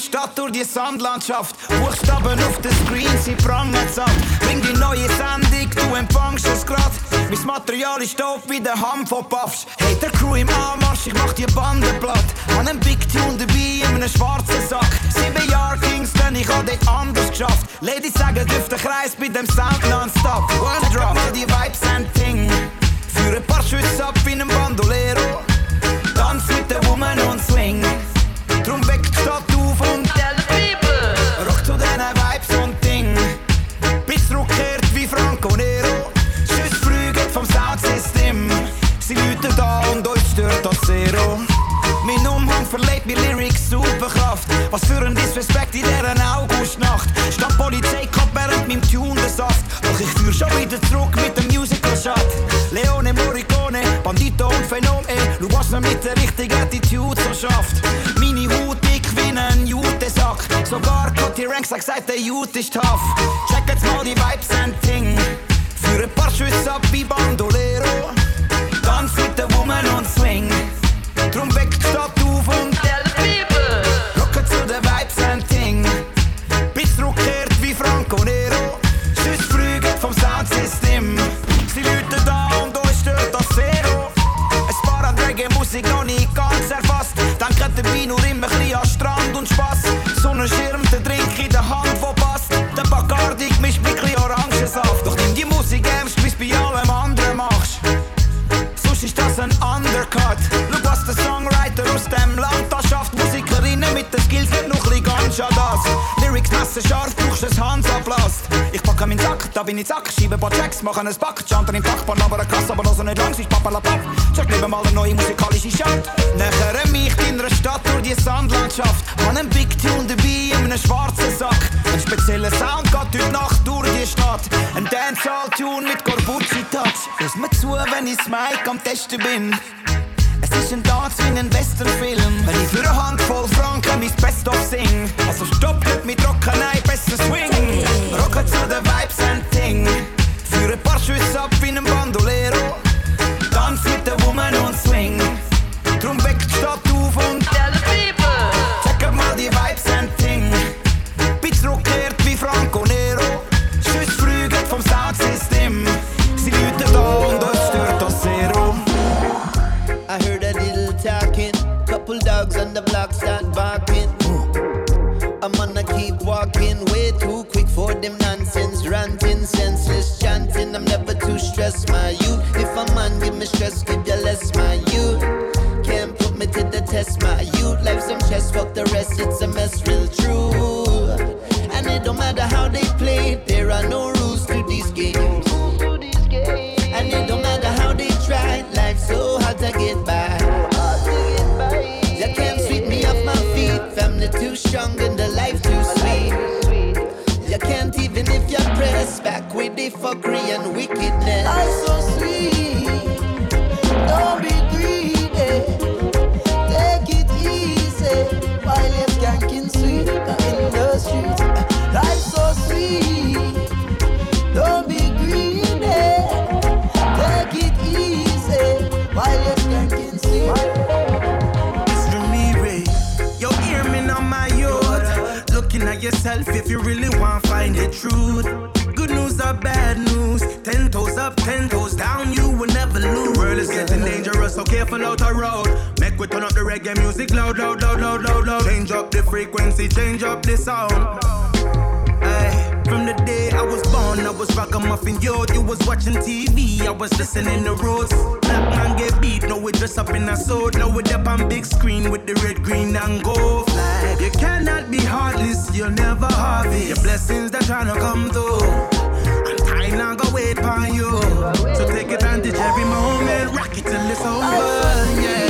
Stadt durch die Sandlandschaft. Buchstaben auf den Screen, sie prangen satt. Bring die neue Sendung, du empfangst es grad. Mein Material ist doof wie der Ham von Puffs. Hey, der Crew im Anmarsch, ich mach dir Bande platt. An einem Big Tune dabei, in einem schwarzen Sack. Sieben Jahre Kingston, ich hab dort anders geschafft. Ladies sagen, dürfte Kreis bei dem Sound nonstop. One drop, die Vibes sind Was für ein Disrespect in dieser Augustnacht. Stadtpolizei kommt während meinem Tune den Saft. Doch ich führ schon wieder zurück mit dem Musical-Shot. Leone Morricone, Bandito und Phänomen. Du Schau, was man mit der richtigen Attitude so schafft. Meine Haut dick wie ein Jutesack. Sogar Cody Ranks hat gesagt, der Jute ist tough. Check jetzt mal die Vibes and Ting. Sack. Schiebe paar Tracks, mach einen Backjump, dann im Dachbahn, aber ein Kass, aber noch so nicht lang, ist Papa Lapap. Check lieber mal eine neue musikalische Stadt. Nachher mich in einer Stadt durch die Sandlandschaft. Hab einen Big Tune dabei in einem schwarzen Sack. Ein spezieller Sound geht heute Nacht durch die Stadt. Ein Dancehall-Tune mit Corbucci-Touch. Lass mir zu, wenn ich Mike am Testen bin. nothing, yo. You was watching TV, I was listening to roads. Black man get beat, now we dress up in a sword. Now we up on big screen with the red, green, and gold flag. You cannot be heartless, you'll never harvest. Your blessings, they're trying to come through. I'm not gonna wait for you. So take advantage every moment, rock it till it's over. Yeah.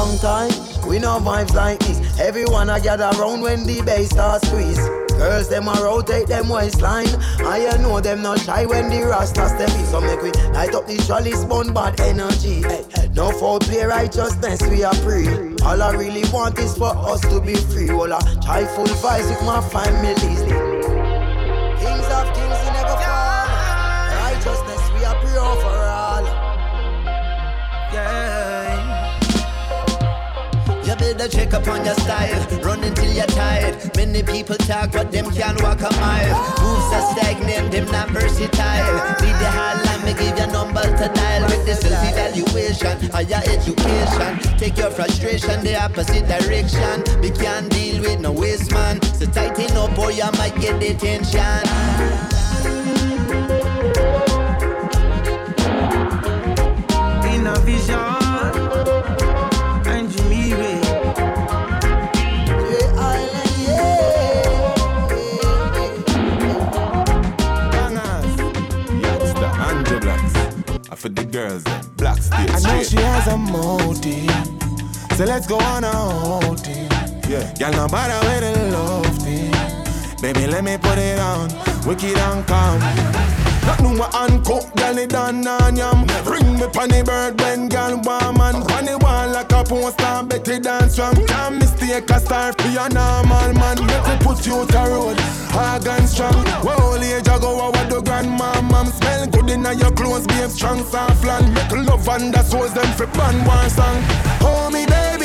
long time. We know vibes like this. Everyone I gather round when the bass starts squeeze. Girls, them a rotate them waistline. I know them not shy when the rasta step in. So make we light up the chalice, burn bad energy. Hey, no foul play righteousness, we are free. All I really want is for us to be free. Well, I try full vice with my families. Better check upon your style. Run until you're tired. Many people talk, but them can't walk a mile. Moves are stagnant, them not versatile. Need the hotline, me give your number to dial. With the self evaluation, higher education. Take your frustration the opposite direction. We can't deal with no waste man. So tighten up or you might get detention. In a vision, for the girls. Black stage. I know she has a motive. So let's go on a outing. Yeah. Y'all know about where the love thing. Baby, let me put it on. Wicked and calm. Not no more uncooked, girl, it done on yam. Bring me panny bird when girl warm and panny wall like a poster. Betty dance from can't mistake a star for a normal man. Make we put you to road, hard and strong. Well, age I was the grandma, smell good in your clothes, behave strong, soft land. Make love and the souls them flip on one song. Hold me, baby,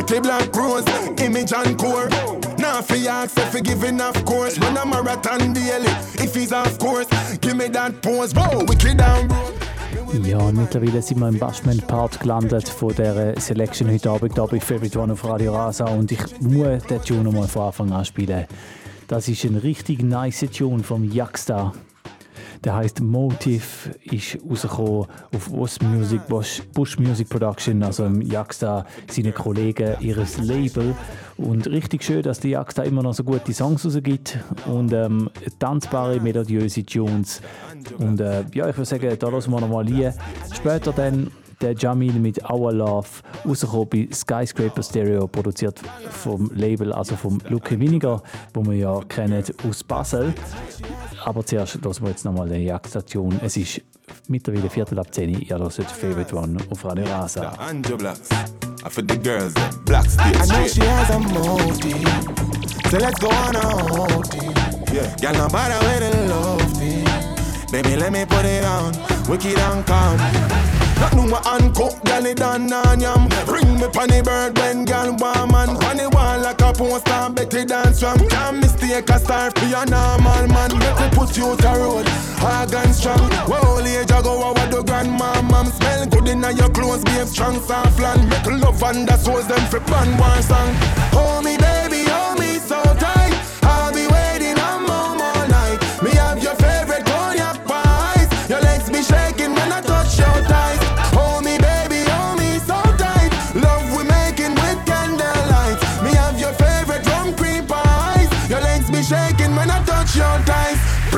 Pretty black rose, image and core. Now for ask if you giving of course. Run a marathon daily. If he's off course, give me that pose. Whoa, wicked down. Ja, und mittlerweile sind wir im Bashment-Part gelandet von dieser Selection heute Abend hier bei Favorite One auf Radio Rasa und ich muss den Tune noch mal von Anfang an spielen. Das ist ein richtig nice Tune vom Jackstar. Der heißt Motive, ist rausgekommen auf Bush Music, Bush, Bush Music Production, also im Jackstar, seine Kollegen, ihres Label. Und richtig schön, dass der Jackstar immer noch so gute Songs rausgibt und ähm, tanzbare, melodiöse Tunes. Und äh, ja, ich würde sagen, da lassen wir noch mal rein. Später dann der Jamil mit Our Love, rausgekommen bei Skyscraper Stereo, produziert vom Label, also vom Luke Winiger, wo wir ja kennen aus Basel. Aber zuerst hören wir jetzt nochmal den Jagdstation. Es ist mittlerweile Viertel ab 10 Uhr. Ihr hört Favorite One auf Radio Rasa. Blacks. For the girls, them. Black stage. I know she has a motive. So let's go on a outing. Yeah. Y'all know about the love thing. Baby, let me put it on. Wicked and calm. Not no more uncooked, done on yam. Bring me panny bird when girl warm and panny wall like a poster. Betty dance from can't mistake a star for a normal man. Make we put you to road, and strong. Well, age I oh, was the grandma, mom. Smell good in your clothes, behave strong, soft land. Make love and the souls them flip on one song. Hold me, baby,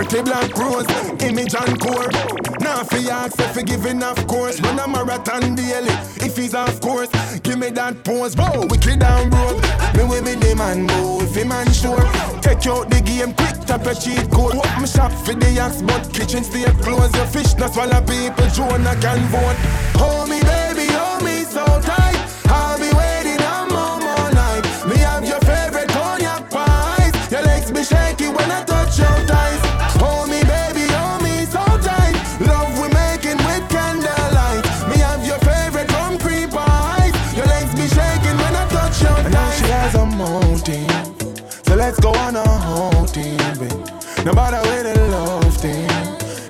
Pretty black rose, image and core. Now for ask if you giving of course. Run a marathon daily. If he's off course, give me that pose. Whoa, wicked down road. Me with me man go if he man sure. Take out the game quick, tap a cheat code. Walk me shop for the axe, but kitchen stay close. Your fish not swallow people, Jonah can vote. Hold me, baby, hold me so tight. Let's go on a outing, babe. No matter where the love thing.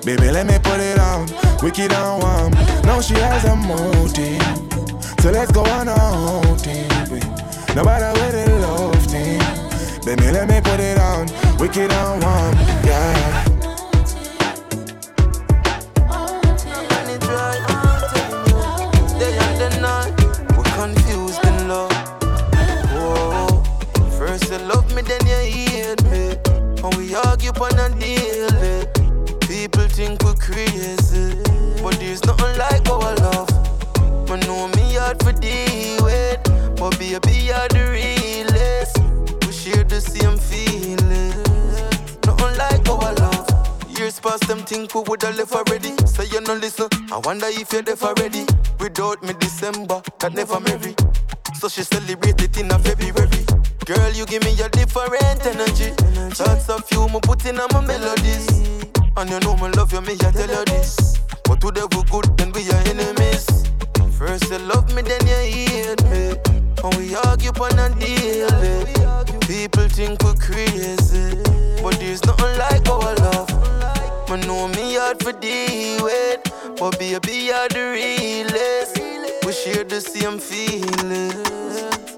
Baby, let me put it on. Wicked and warm. Now she has a motive. So let's go on a outing, babe. No matter where the love thing. Baby, let me put it on. Wicked and warm, yeah. On a daily. People think we're crazy, but there's nothing like our love. I know me hard for deal with, but baby you're the realest. We share the same feelings. Nothing like our love. Years past them think we woulda left already. Say you no listen, I wonder if you're deaf already. Without me December, that never merry. So she celebrated in a February. Girl, you give me a different energy. Thoughts of you, me put in my melodies. And you know me love you, me I tell you this. But to the good, then we are enemies. First you love me, then you hate me. And we argue on a daily. People think we're crazy, but there's nothing like our love. Me know me hard for deal with, but baby you're the realest. We share the same feelings.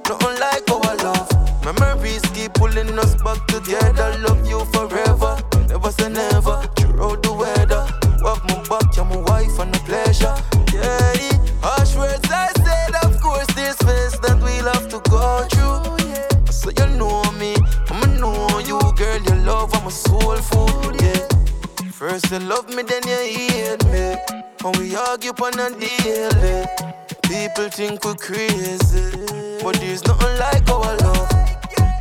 Nothing like our love. Memories keep pulling us back together. Love you forever, never say never. Throughout the weather, have my back, you're my wife and a pleasure. Yeah, harsh words I said, of course, this phase that we'll have to go through. So you know me, I'ma know you, girl. Your love, I'm a soul food, yeah. First you love me, then you hate me. And we argue on a daily. People think we're crazy, but there's nothing like our love.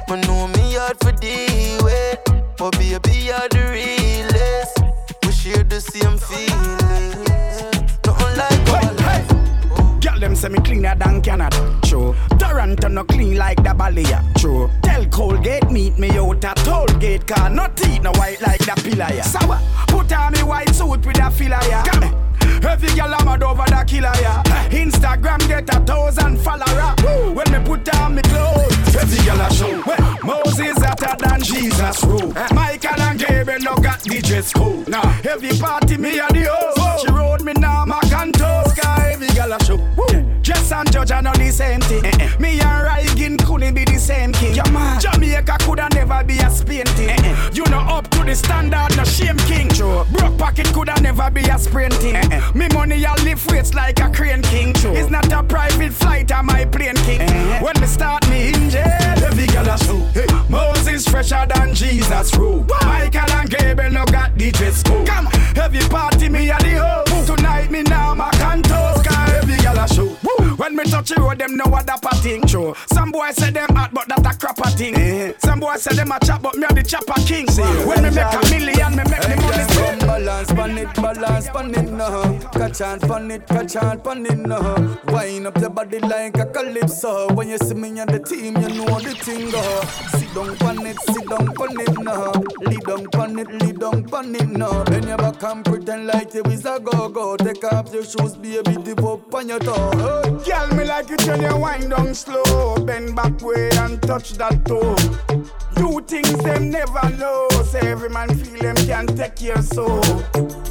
I know me hard for deal with, but baby you're the realest. We share the same feelings. Nothing like our love. Girl, them say me cleaner than Canada. True. Toronto no clean like the Balia. True. Tell Colgate meet me out at Tollgate car. not eat no white like the pillar. ya. Sour. Put on me white suit with a filler. ya. Come here. Every girl I'm mad over the killer, yeah. Eh, Instagram get a thousand follower. Woo. When me put on me clothes, every girl a show. Well, eh, Moses hotter than Jesus rule. Eh. Michael and Gabriel no got the dress code. Now every party me a the host. She rode me now my. Cause every girl a show. Jess and Judge are not the same thing. Eh, eh. Me and Reagan couldn't be the same king. Yeah, man. Jamaica coulda never be a Spain thing. Eh, you know up to the standard, no shame king. True. Broke pocket coulda never be a sprinting. Me money I lift weights like a crane king. True. It's not a private flight, I'm my plane king. When me start me engine, every girl a show. Hey. Moses fresher than Jesus rule. Michael and Gabriel no got the dress code. Come, every party me a the host. Tonight me now my cantos. Show. When me touch the road, them know what that a thing. True. Some boys say them hot, but that a crap a thing. Eh. Some boys say them a chop, but me a the chopper king. When me make a million, me make the money spend. Balance pon it, balance pon it now. Catch on pon it, catch on pon it now. Wind up your body like a calypso. When you see me on the team, you know the thing go. Sit down pon it, sit down pon it now. Lead down pon it, lead down pon it now. Then you back and pretend like you is a go go. Take off your shoes, baby, dip up on your toe. Girl, me like it when you wind down slow. Bend back way and touch that toe. You things them never know. Say every man feel them can take your soul.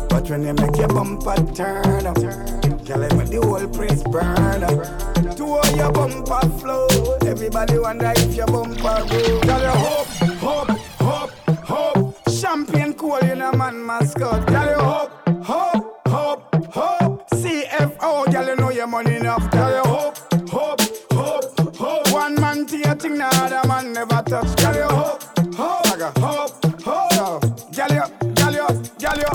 But when you make your bumper turn up, girl, I make the whole place burn up. To all your bumper flow, everybody wonder if your bumper go. Girl, you hope, hope, hope, hope. Champagne cool in a man mascot. Girl, you hope, your money enough. Girl, you hope, hope, hope, hope. One man to your thing, the other man never touch. Girl, you hope, hope, hope, hope. Girl, you, girl, you, girl, you.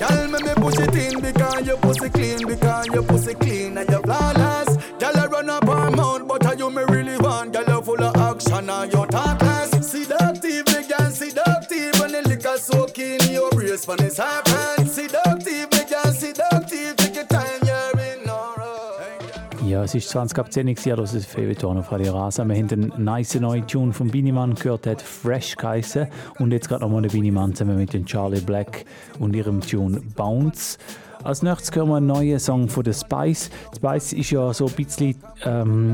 Girl, me me push it in because your pussy clean, because your pussy clean and you flawless. Girl, you run up her mouth, but are you me really want? Girl, you full of action and you thoughtless. Seductive, me girl, seductive, and the liquor soaking your brace for the serpent. Ja, es ist 20 ab 10 Uhr, das ist Feuilleton auf Radio Rasa. Wir haben den nice neuen Tune von Biniman gehört, hat Fresh geheißen. Und jetzt gerade nochmal der Biniman zusammen mit den Charlie Black und ihrem Tune Bounce. Als nächstes hören wir einen neuen Song von The Spice. Die Spice ist ja so ein bisschen ähm,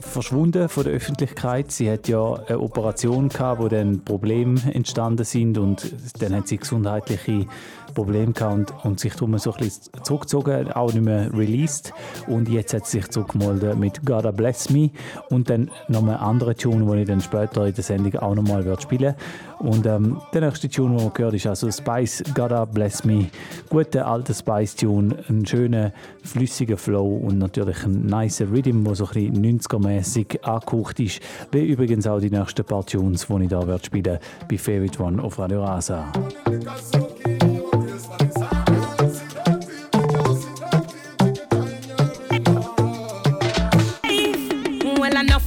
verschwunden von der Öffentlichkeit. Sie hat ja eine Operation gehabt, wo dann Probleme entstanden sind und dann hat sie gesundheitliche Probleme gehabt und, und sich darum so ein bisschen zurückgezogen, auch nicht mehr released. Und jetzt hat sie sich zurückgemeldet mit Gotta Bless Me und dann nochmal einen anderen Tune, den ich dann später in der Sendung auch nochmal spielen werde. Und ähm, der nächste Tune, den man gehört, ist also Spice Gotta Bless Me. Guter alter Spice-Tune, ein schöner, flüssiger Flow und natürlich ein nice Rhythm, der so ein bisschen 90er-mäßig angehaucht ist. Wie übrigens auch die nächsten paar Tunes, die ich werde spielen bei Favorite One auf Radio Rasa.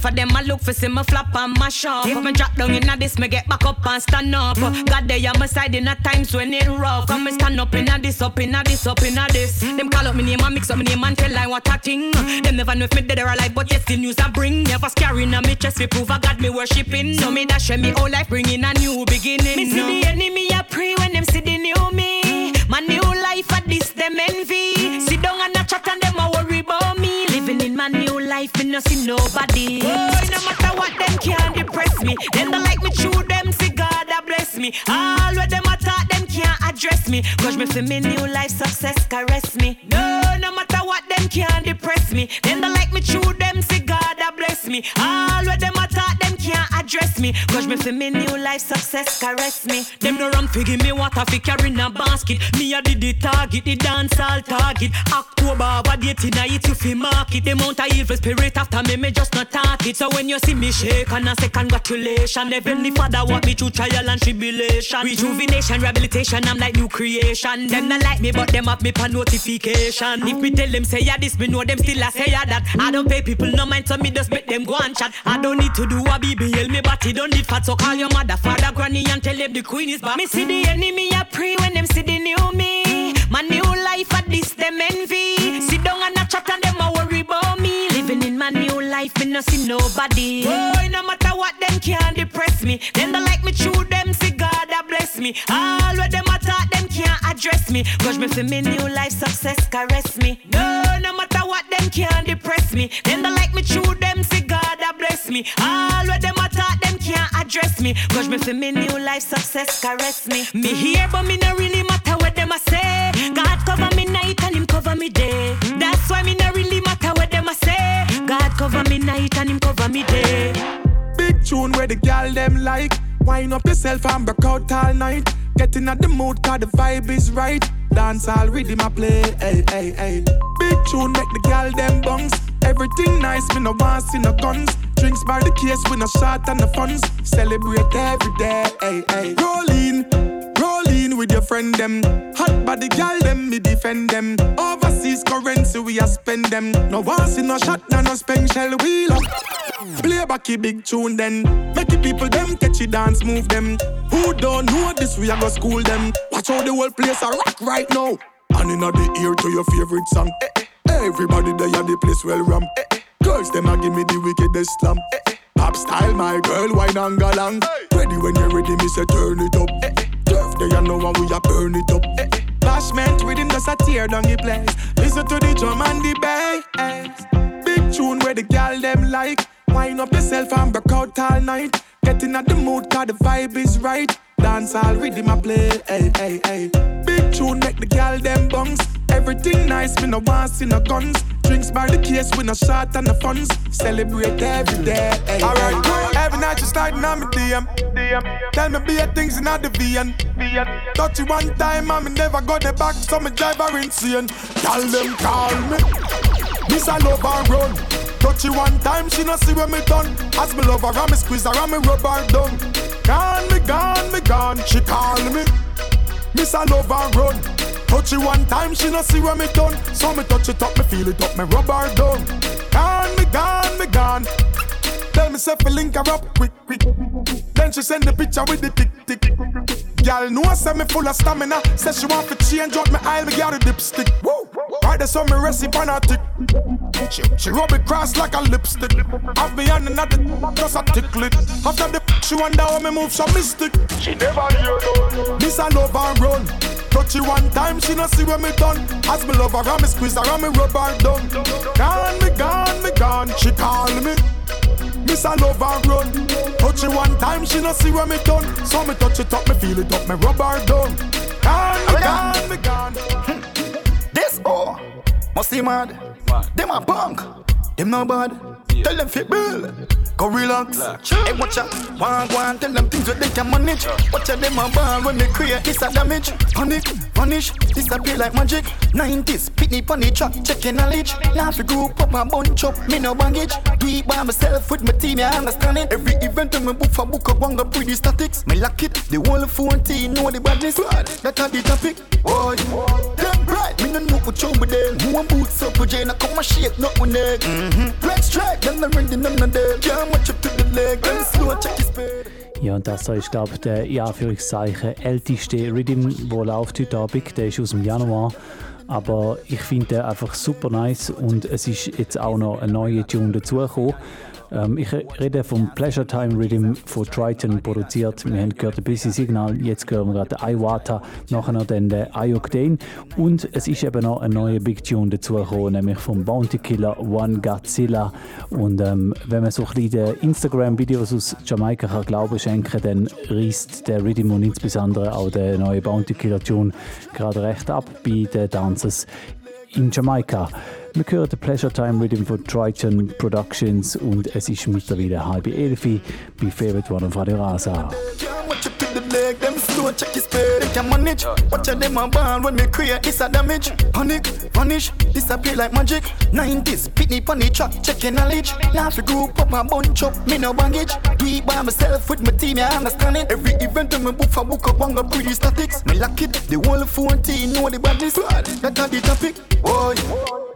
Well, enough of of them I look for see me flop and mash up. If me drop down in a this, me get back up and stand up. Mm. God they on my side in a times when it rough. Come me stand up in a this, up in a this, up in a this. Mm. Them call up me name and mix up me name and tell I what a thing. Them never know if me dead or alive, but yes the news I bring. Never scaring on me chest, we prove I got me worshipping. So me dash me whole life, bringing a new beginning. Me see the enemy see nobody. Oh, no matter what them can't depress me. Them don't like me true, them see God a bless me. All what them a talk, them can't address me. Cause me feel me new life success caress me. No, no matter what them can't depress me. Them don't like me true, them see God a bless me. All what them a talk, them can't address me. Cause me feel me new life success caress me. Them no run figure me water fi carry in a basket. Me a did the target, the dance all target. October, what date in a it you fi market. The mount a evil spirit after me, me just not talk it. So when you see me shake and I say congratulations, Heavenly Father what me through trial and tribulation. Rejuvenation, rehabilitation, I'm like new creation. Them not like me, but them have me for notification. If me tell them say ya this, me know them still a say ya that. I don't pay people no mind, so me just make them go and chat. I don't need to do a BBL, me body don't need fat, so call your mother, father, granny, and tell them the queen is back. Me see the enemy, I pray when them see the new me. My new life at this, them envy. Sit down and a chat and them a worry about me. Living in my new life, me no see nobody. Oh, no matter what, them can't depress me. Them don't like me true, them see God a bless me. All what them a talk, them can't address me. Cause me feel me new life success caress me. No, no matter what, them can't depress me. Them don't like me true, them bless me. All what them a talk, them can't address me. Cause me feel me new life success caress me. Me here, but me no really matter what them a say. God cover me night and him cover me day. That's why me no really matter what them a say. God cover me night and him cover me day. Big tune where the gal them like. Wind up yourself and break out all night. Getting at the mood cause the vibe is right. Dance all rhythm I play. Hey, hey, hey. Big tune make the gal them bungs. Everything nice, me no want see no guns. Drinks by the case, we no shot and the funds. Celebrate every day. Hey, hey. Roll in, roll in with your friend them. Hot body gal them, me defend them. Overseas currency we a spend them. No want see no shot, no no spend shell wheel up. Play back a big tune then. Make the people them catch it dance move them. Who don't know this we a go school them. Watch how the whole place a rock right now. And inna the ear to your favorite song. Eh, eh. Everybody there at the place well ram. Eh, eh. Girls them a give me the wickedest slam. Eh. Pop style my girl wine and galang. Ready when you're ready me say turn it up. Turf there you know when we a burn it up. Bashment rhythm just a tear down the place. Listen to the drum and the bass. Big tune where the gal them like. Wind up yourself and break out all night. Getting at the mood cause the vibe is right. Dance all rhythm I play. Hey, hey, hey. Big tune make the gal them bungs. Everything nice, me no want see no guns. Drinks by the case, we no shot and the funds. Celebrate every day. Hey, Alright, every night you starting on me DM. DM. Tell me be a things in the VN. Touch you one time, and me never go the back, so me drive her insane. Tell them call me. This I love and run. Touch you one time, she no see when me done. As me love her, and me squeeze her, and me rub her down. Gone, me gone, me gone. She call me. Miss I love and run. Touch it one time, she no see what me done. So me touch it up, me feel it up, me rub her down. Gone, me gone, me gone. Tell me say fi link her up quick, quick. Then she send the picture with the tick, tick. Girl know I say me full of stamina. Say she want to change out me aisle, me got a dipstick. Woo! Right there, so me recipe on her tick. She, she rub it cross like a lipstick. Have me on another, just a tickle it. After the she wonder how me move so mystic. She never hear no. Miss I love and run. Touch you one time, she no see when me done. As me love her, and me squeeze her, and me rub her down. Gone, me gone, me gone. She call me. Miss I love and run. Touch it one time, she no see when me done. So me touch it up, me feel it up, me rub her down. Gone, me gone, me gone. Hmm. This oh, must be mad. Them a punk, them no bad. Tell them fit bill, go relax. Hey, watch out, one and tell them things that they can manage. Watch out, them a ball when they create this a damage. Panic, vanish, disappear like magic. 90s, pitney pon the track, checking knowledge. Laugh a group up a bunch up, me no baggage. Do it by myself with my team, I understand it. Every event when me book for book up, one go pretty statics. Me lock it, the whole phone team know the badness. That are the topic. Boy, them bright, me no know what you with them. Who boots up with Jane, I come and shake, not with neck. Mm-hmm. Red strike, then the ring on the day. Ja, und das ist, glaube ich, der in Anführungszeichen älteste Rhythm, der läuft heute Abend. Der ist aus dem Januar. Aber ich finde den einfach super nice und es ist jetzt auch noch eine neue Tune dazugekommen. Ähm, ich rede vom Pleasure Time Rhythm von Triton produziert. Wir haben gehört ein bisschen Signal, jetzt hören wir gerade Iwata, nachher noch den Ioctane und es ist eben noch ein neuer Big Tune dazugekommen, nämlich vom Bounty Killer One Godzilla. Und ähm, wenn man so ein bisschen Instagram-Videos aus Jamaika kann Glauben schenken, dann reißt der Rhythm und insbesondere auch der neue Bounty Killer Tune gerade recht ab bei den Dances in Jamaika. Wir hören den Pleasure Time Rhythm von Triton Productions und es ist mittlerweile halb elf bei Favorite One auf Radio Rasa. Leg, check his speed. They can manage. Watch out them a ball when me create this a damage. Panic, vanish, disappear like magic. 90s, pitney pon the track, checking knowledge. Laugh a group up a bunch up, me no baggage. Do it by myself with my team, I understand it. Every event I'm book for book up on the pretty statics. Me lock it, the whole 14 know the badness. That are the topic. Boy,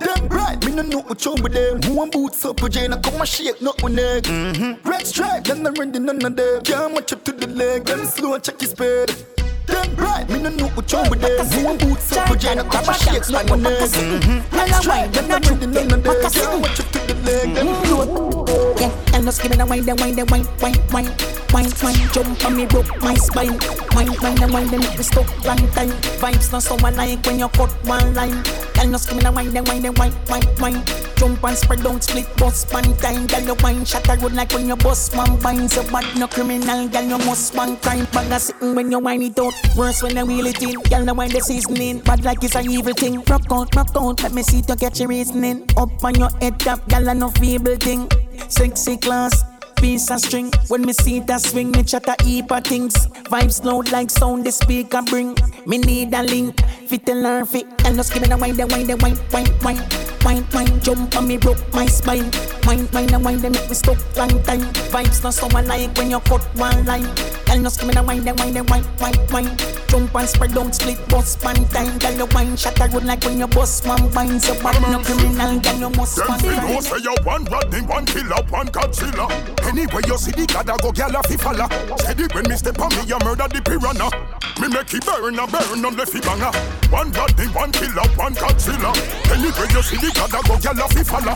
them right, me no know what you with them. Who want boots up with Jane, I come and shake, not with leg. Mm-hmm. Red stripe, then I'm ready, none of them. Can't match up to the leg, them slow, check his speed. Them bright, me no know what you with them. Who want boots up with Jane, I come and shake, not with leg. Mm-hmm. Red stripe, then I'm ready, none of them. Match up to the leg, them slow. Yeah, and just me the wine, the wine, the wine, wine, wine, wine, wine. Jump on me, broke my spine. Wine, wine, the wine, they make me stuck long time. Vibes not so alike when you cut one line. And just give me the wine, the wine, the wine, wine, wine. Jump and spread, don't split, bust one time. Girl, your wine shot a good like when you bust one bind. So bad, no criminal, girl, you must one crime. Bag a sitting when you wine it out. Worse when you wheel it in. Girl, the wine the seasoning. Bad like it's a evil thing. Rock out, rock out, let me see to get your reasoning. Up on your head top, girl, no feeble thing. Sexy class, piece of string. When me see that swing, me chat heap of things. Vibes loud like sound the speaker bring. Me need a link, fit and learn fit. And just give me the wine, the wine, the wine, wine, wine. Wine, wine, jump on me, broke my spine. Wine, wine, the wine, they make me stuck long time. Vibes not so alike when you cut one line. And just give me the wine, the wine, the wine, wine, wine. Jump and spread, don't split, bust one time. Girl, your wine shot a good like when you bust one bind. So bad, no criminal, girl, you must Them one crime. know say you one Rodney, one killer, one Godzilla. Anyway you see the God, I go gyal a fi follow. Steady when me step on me, you murder the piranha. Me make it burn a burn on the fi banger. One Rodney, one killer, one Godzilla. Anyway you see the I go gyal a fi follow.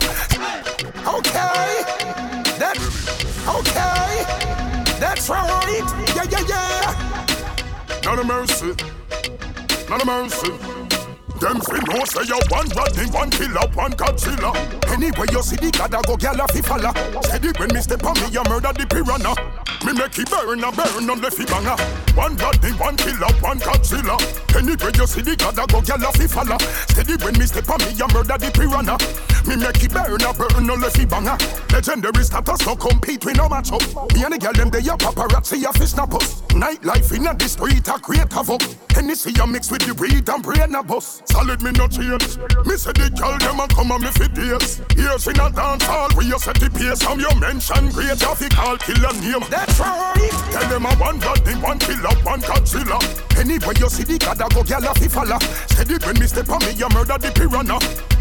Okay, that okay, that's right. Yeah, yeah, yeah. None of mercy, none of mercy. Them fi know say you one Rodney, one killer, one Godzilla. Anyway you see the I go gyal a fi follow. Steady when me step on me, you murder the piranha. Me make it burn a burn on fi banger. One Rodney, one killer, one Godzilla. Anyway you see the God, I go gyal a fi follow. Steady when me step on me, you murder the piranha. Me make it burn a burn on fi banger. Legendary status no compete with no match up. Me and the girl them they a paparazzi a fi snap us. Nightlife in a the street a create havoc. Hennessy a mix with the weed and brain a bus. Solid me no change. Me say the girl them a come on me fi days. Years in a dance hall where you set the pace. From your mention great you fi call killer name. That's right. Tell them a one blood thing, one killer, one Godzilla. Anyway you see the God a go gyal a fi follow. Steady when me step on me you murder the piranha.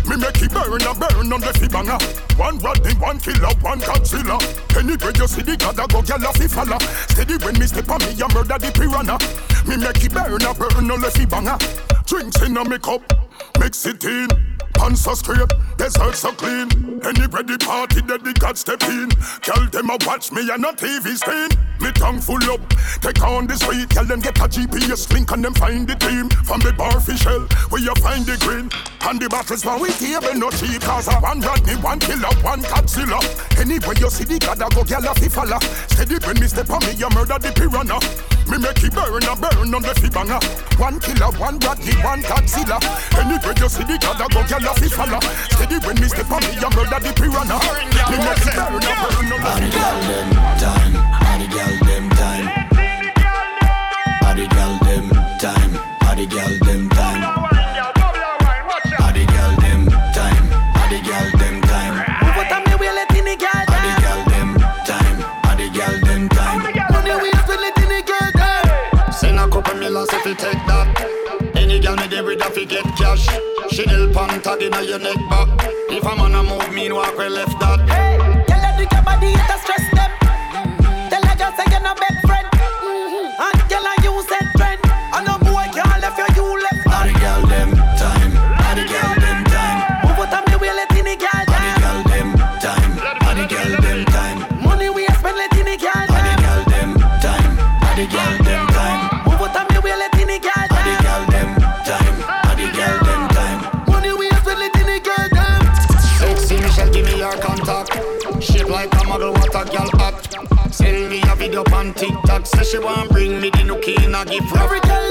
Me make it burn a burn on the fi banger. One Rodney, one killer, one Godzilla. Anyway you see the God a go gyal a fi follow. Steady when me step on me you murder the piranha. Me make it burn a burn on the fi banger. Drinks in a me cup, mix it in. Pants so straight, dessert so clean. Anyway the party that the God step in. Tell them a watch me and a TV screen. Me tongue full up, take on the street. Tell them get a GPS link and them find the team. From the bar shell, where you find the green. And the bottles for we table no cheap. Cause a one Rodney, one killer, one Godzilla. Anyway you see the God I go gyal a fi follow. Steady when me step on me, you murder the piranha. Me make it burn a burn on the fi banger. One killer, one Rodney, one Godzilla. Anyway you see the God a go gyal a fi follow. Steady when me step on me, you murder the piranha. Me make it burn a burn on the fi banger. Body girl them time. Body girl them time. Body girl them time. Body girl them time. Body girl them time. Move out of me, we let in the girl Body girl them time. Body girl them time. Money we spend it in the girl time. Send a couple millions if you take get cash. Chanel pant tag inna your neck back. If a man a move, mean walk we left that. She want bring me the nookie in a gift. Every girl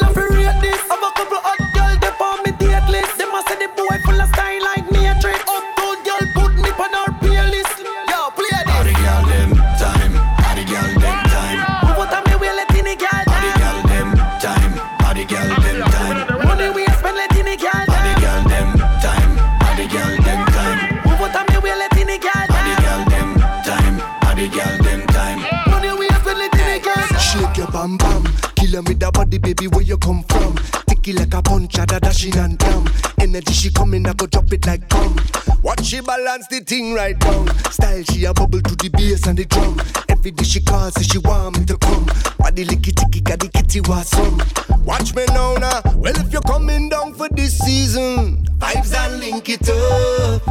bam bam. Kill 'em with that body, baby, where you come from? Tick it like a punch, da dashing and damn. Energy she coming, I go drop it like come. Watch she balance the thing right down. Style she a bubble to the bass and the drum. Every day she calls, say she want me to come. Body licky ticky, got the kitty was some. Watch me now, now. Well, if you're coming down for this season, vibes and link it up.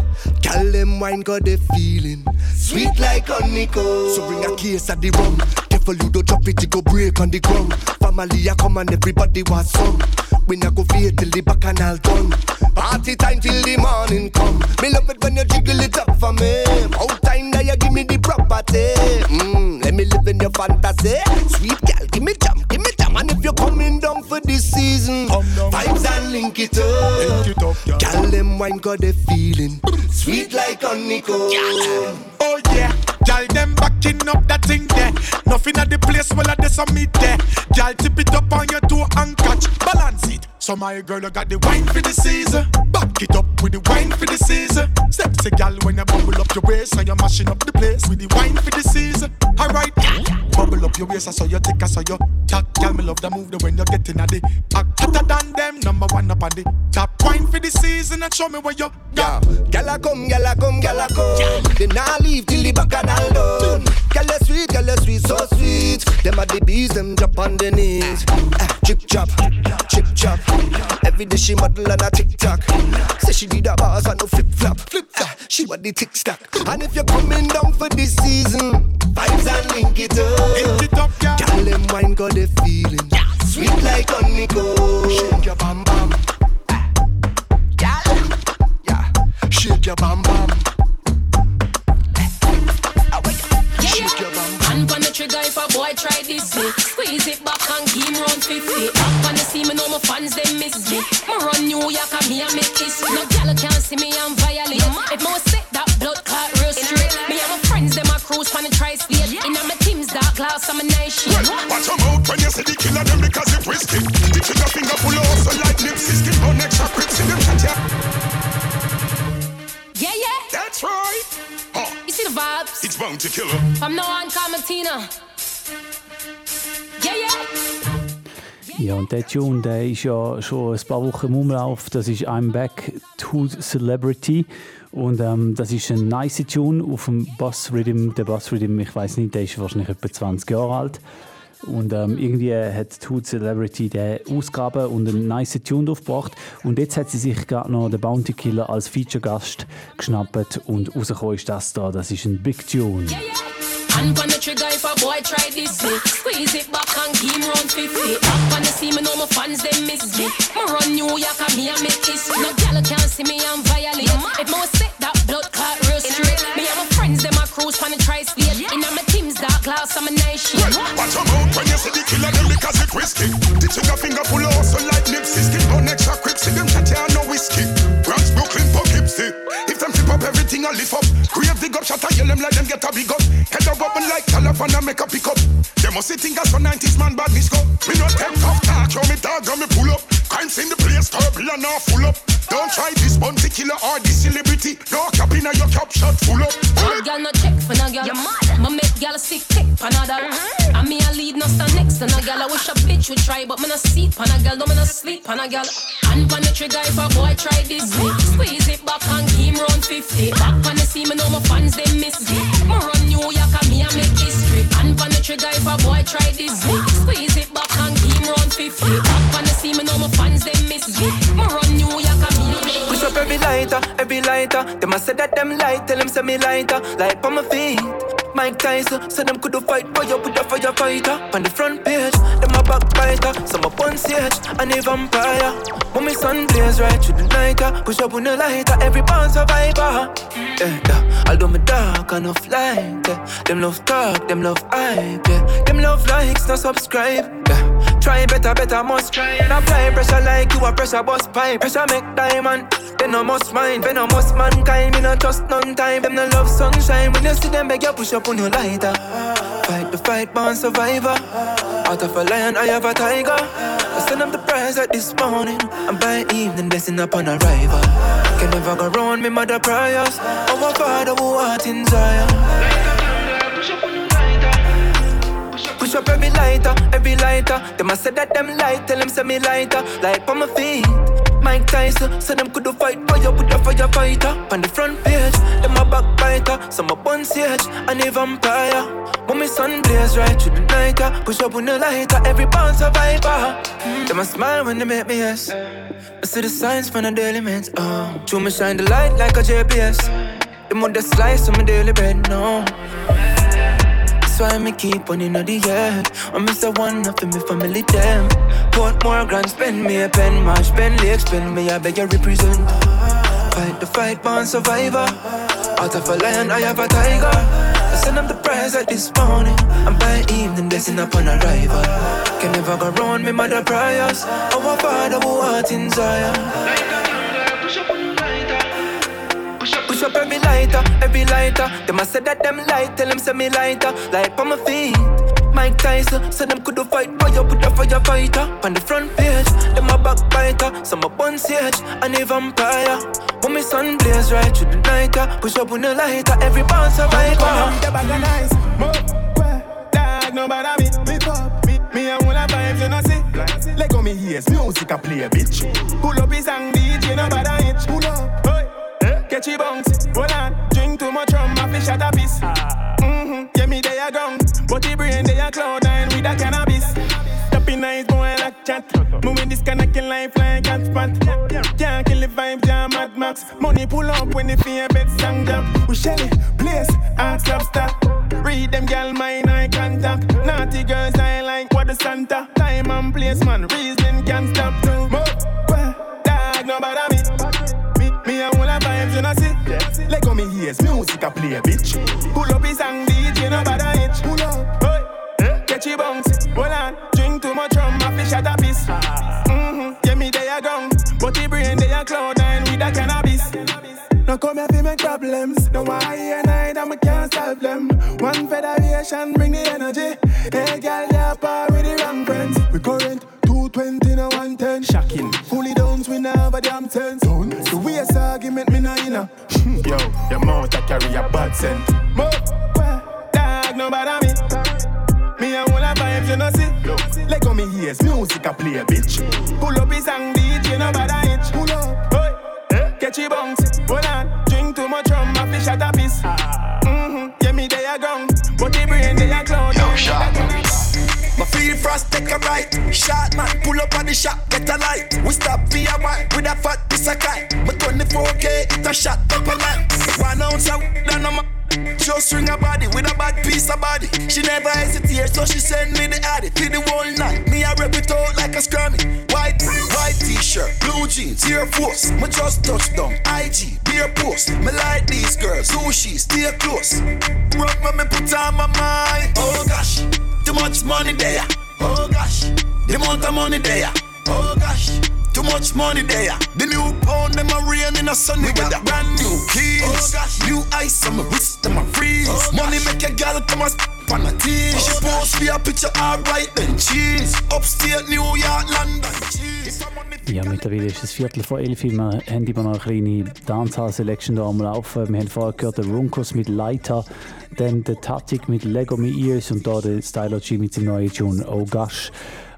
Call them wine, got the feeling. Sweet like honeycomb. So bring a case of the rum. You don't drop it, you go break on the ground. Family a come and everybody was some. We not go fade till the bacchanal done. Party time till the morning come. Me love it when you jiggle it up for me. Out time that you give me the property. Mm, let me live in your fantasy. Sweet girl, give me jam, give me jam. And if you're coming down for this season, vibes and link it up. Link it up, Girl, them wine got the feeling. Sweet like honeycomb. Oh yeah, gal them backing up that thing there. Nothing at the place well at the summit there. Gal tip it up on your toe and catch, balance it. So my girl, I got the wine for the season. Back it up with the wine for the season. Sexy gal when you bubble up your waist and you're mashing up the place with the wine for the season. Alright, bubble up your waist, I saw you take, I saw you talk. Gal, me love the move the when you're getting at the act hotter than them. Number one up on the top wine for the season and show me where you Yeah, gal a come, gal a come, gal a come. They not leave till the bacchanal done. Gal sweet, gal sweet, so sweet. Them are the bees, them drop on the knees. Ah, chip chop, chip chop. Every day she model on a TikTok. Say she did a bars and no flip flop, flip flop. She want the tick stack. And if you're coming down for this season, vibes and link it up. Link it up, gal. Gal them wine got the feeling. Sweet like honeycomb. Shake your bam bam. Gal, yeah. Shake your bam bam. Hand on the trigger if a boy try this me. Squeeze it back and him round 50. Up on the scene, me know my fans they miss me. Me run New York and me and make this. No gal can't see me and violate. If me was set that blood clot real straight. Me and my friends them a cruise on the tri-state. In my team's dark glass, I'm a night shade. Watch your mouth when you see the killer them because it risky. The trigger finger full of like Nipsey. Skip on extra crips in them. Yeah, yeah. That's right. Vibes? It's bound to kill her. From now on, call me Tina. Yeah, yeah. Ja, und der Tune, der ist ja schon ein paar Wochen im Umlauf. Das ist I'm Back to Celebrity. Und ähm, das ist ein nice Tune auf dem Bass Rhythm. Der Bass Rhythm, ich weiß nicht, der ist wahrscheinlich etwa 20 Jahre alt. Und ähm, irgendwie hat Tool Celebrity der Ausgabe und einen nice Tune draufgebracht. Und jetzt hat sie sich gerade noch den Bounty Killer als Feature-Gast geschnappt und rausgekommen ist das da. Das ist ein Big Tune. Hand on the trigger if a boy try this me. Squeeze it back and him round 50. Up on the scene, me know my fans they miss me. Me run New York and me and make this. No gal can't see me and violate. If was set that blood clot real straight. Me and my friends them a cruise on the tri-state. In my team's dark glass, I'm a night shade. Watch your mouth when you see the killer them because it risky. The trigger finger full of hustle like Nipsey. Skip on extra crips, see them chat ya no whiskey. Bronx, Brooklyn, for them flip up everything I lift up. Grave dig up, shot a yell them like them get a big up. Head up up like telephone and make a pick up. They must see think as a 90s man badness go. Me no take off talk, show me dog me pull up. Crimes in the place, turbulent and full up. Don't try this bounty killer or this celebrity. No cap in your cap shot full up. Bad girl no check for no girl. Ma make girl sick kick for another. Mm-hmm. And me a lead no stand next to no girl. I wish a bitch would try, but me no see pan a girl. No me no sleep pan a girl. And pan the trigger if a boy try this. Squeeze it back and keep round 50. Back on the scene, me know my fans they miss me. Me run New York and me a make history. And pan the trigger if a boy try this. Squeeze it back and keep round 50. Back on the scene, me know my fans they miss me. Me run New York Push up every lighter, every lighter. Them a say that them light, tell them say me lighter. Light on my feet. Mike Tyson, so them coulda fight for you with a firefighter. On the front page, them a backbiter, some a stage, and a vampire. When my sun blaze right through the night, uh, push up on the lighter, every born survivor. Yeah, yeah. Although me dark enough light, yeah. them love talk, them love hype, yeah. Them love likes, no subscribe, yeah. Try better, better, must try and apply pressure like you a pressure bust pipe. Pressure make diamond, they no must mind, they no must mankind, me no trust none time. Them no love sunshine, when you see them beg you push up on your lighter. Fight the fight, born survivor. Out of a lion, I have a tiger. I send them the prize at this morning, and by evening, blessing upon arrival. Can never go round me mother prayers. Our father who art in Zion. Push up every lighter, every lighter. Them I said that them light, tell them send me lighter. Light on my feet. Mike Tyson, so them coulda fight fire with a firefighter. On the front page, them a backbiter, some a one sage, and a vampire. When my sun blaze right through the night, uh, push up on the lighter, every born survivor. Them a smile when they make me yes. I see the signs from the daily meds. Oh, true me shine the light like a GPS. The mother slice on my daily bread, no. That's why me keep on in the air. I miss the one in my family, them. Port more grand, spend me a pen, march, spend leg, spend me, I beg you represent. Fight the fight, born survivor. Out of a lion, I have a tiger. I send up the prize at this morning. And by evening, blessing upon arrival. Can never go round me, mother prayers. Our father who art in Zion. Push up every lighter, every lighter. Them I said that them light, tell them say me lighter. Light on my feet. Mike Tyson, so them coulda fight fire with a firefighter. On the front page, them a backbiter, some a one sage, and a vampire. When my sun blaze right through the night, push up on the lighter, every born survivor. The bag of nice, mo, well, dog, no bother me, me pop, me, me and all the vibes you know see. Let go me ears, music I play, bitch. Pull up his song, DJ, no bother itch. Pull up, catchy bounce, hold on, drink too much rum, my fish at a piece. Mm-hmm, yeah, me they a gone, but the brain they a cloud nine with a cannabis. Tapping nice boy like chat, moving this connecting life like cat spot. Can't kill the vibe, yeah, Mad Max. Money pull up when the fear bed stand jump. We shell it, place, art lobster. Read them gal mind eye contact. Naughty girls I like what the Santa. Time and place man, reason can't stop Let go me ears, music a play, bitch. Pull up his song, DJ no bother itch. Pull up, hey, catchy bounce. Hold on, drink too much rum, my fish at a piece. Mm-hmm, yeah me they a gone, but the brain they a cloud nine with a cannabis. No come here fi make problems. No why and I that me can't solve them. One federation bring the energy. Hey girl, you yeah, par with the wrong friends. We current 220 no 110. Shocking. Fully downs, we never damn sense. The waste argument me no inna. Yo, your mouth a carry a bad scent. Mo, well, dog no bother me. Me and all the vibes you know see. Let go me ears, music a play, bitch. Pull up his song, DJ no bother itch. Pull up, hey, catchy bounce. Hold on, drink too much rum, my fish at a piece. Mm-hmm, yeah me they a gone, but the brain they a cloud. Yo, shot. My feel frost take a bite. Shot man, pull up on the shot, get a light. We stop via one with a fat piece of kite. My 24k, it a shot up a line. One ounce of down on my. Just ring a body with a bad piece of body. She never hesitate, so she send me the addy to the whole night. Me I rep it out like a scrummy. White, white t-shirt, blue jeans, Air Force. Me just touch down, IG, beer post. Me like these girls, sushi, stay close. Rock me, me put on my mind. Oh gosh, too much money there. Oh gosh, the amount of money there. Oh gosh. Too much money there. The new pound, them a rain in a sunny weather. Brand new keys, oh gosh. new ice on my wrist, them a freeze. Oh money make a gal come and on a tease. Oh she post me a picture, alright then cheese. Upstate New York, London, cheese. Ja, mittlerweile ist es Viertel vor elf. Wir haben immer noch eine kleine Dancehall-Selection da am Laufen. Wir haben vorher gehört den Runkos mit Leiter, dann der Tatik mit Lego Me Ears und da der Stylo G mit seinem neuen Tune Oh Gosh.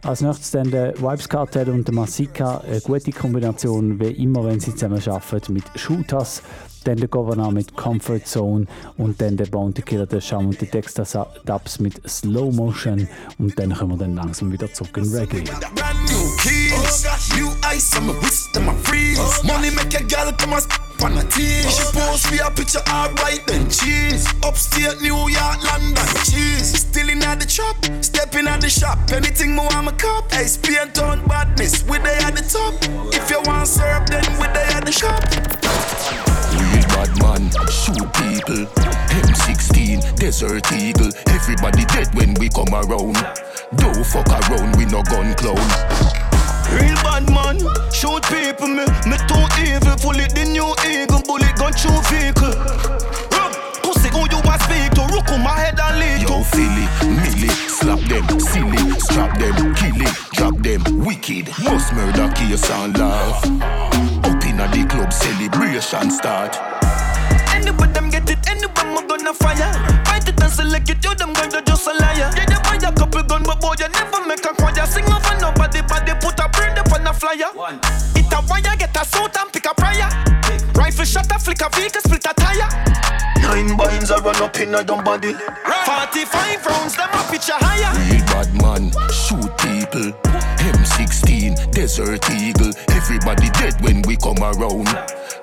Als nächstes dann der Vibes Cartel und der Masika. Eine gute Kombination, wie immer, wenn sie zusammen arbeiten, mit Shooters. Dann der Governor mit Comfort Zone und dann der Bounty Killer, der Sham und die Dexter Dubs mit Slow Motion. Und dann kommen wir dann langsam wieder zurück in Reggae. Ice on a on tease. She post me a picture, alright then cheese. Upstate New York, London, cheese. Still in the chop, stepping at the shop. Anything more I'm a cop. Hey, Spain town badness, we they at the top. If you want serve, then we they at the shop. Real bad man, shoot people. M16, Desert Eagle. Everybody dead when we come around. Don't fuck around, we no gun clown. Real bad man, shoot people me, me too evil. Full it the new eagle, bullet gun through vehicle. Pussy who you a speak to? Rook on my head and lead Yo, to. Philly, Millie, slap them, silly, strap them, kill it, drop them, wicked. Most murder case and laugh. Up in the club, celebration start. Anyway, them get it, anyway, I'm gonna fire. Fight it and select it, you them going to just a liar. Yeah, you buy a couple gun, but boy, you never make a choir. Sing over nobody, but they put a brand up on a flyer. It a wire, get a suit and pick a prior. Rifle shot, a flick a vehicle, split a tire. Nine binds I run up in a dumb body. 45 rounds, them a pitch a higher. Real bad man, shoot people. M16, Desert Eagle. Everybody dead when we come around.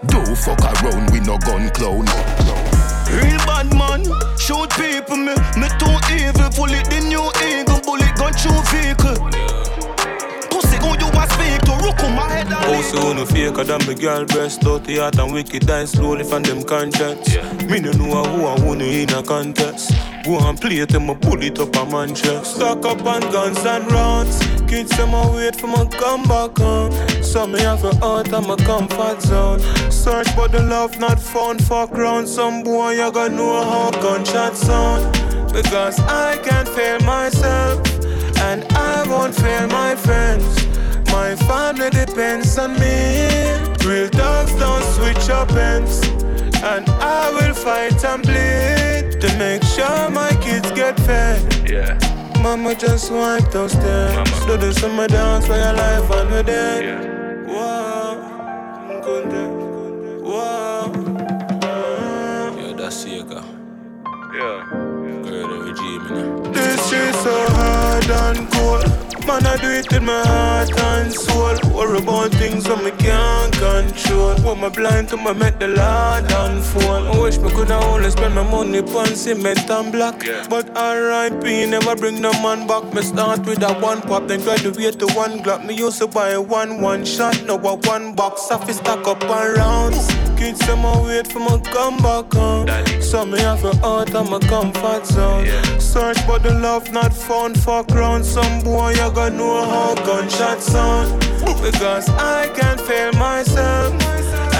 Don't fuck around, we no gun clown. Real bad man, shoot people, me, me too evil. Pull it the new eagle, bullet gun through vehicle. Speak to? Rook on my head and Also wanna faker than my girl breast Dirty heart and wicked die slowly from them contacts Me no know who I wanna in a contest. Go and play it, them a pull it up a man chest Stock up on guns and rounds. Kids them a wait for my come back home. So me have a out of my comfort zone. Search for the love not found Fuck round some boy you gotta know how gunshot sound. Because I can't fail myself And I won't fail my friends my family depends on me. Real dogs don't switch up ends. And I will fight and bleed to make sure my kids get fed. Yeah. Mama just wipe those tears. Do the summer dance for your life and we're dead. Wow. Kunde. Wow. Yeah, that's Sega. Yeah. Girl, the regime, innit? This shit so hard and cold. Man, I do it in my heart and soul. Worry about things that me can't control. When me blind to me make the Lord unfold. I wish me coulda only spend my money on cement and black. But R.I.P. never bring no man back. Me start with a one pop, then graduate to one Glock. Me used to buy one one shot, now a one box. I stack up and rounds. Kids them a wait for me come back home. So me have a out of my comfort zone. Search for the love not found. Fuck round some boy you know how gunshot sound. Because I can't fail myself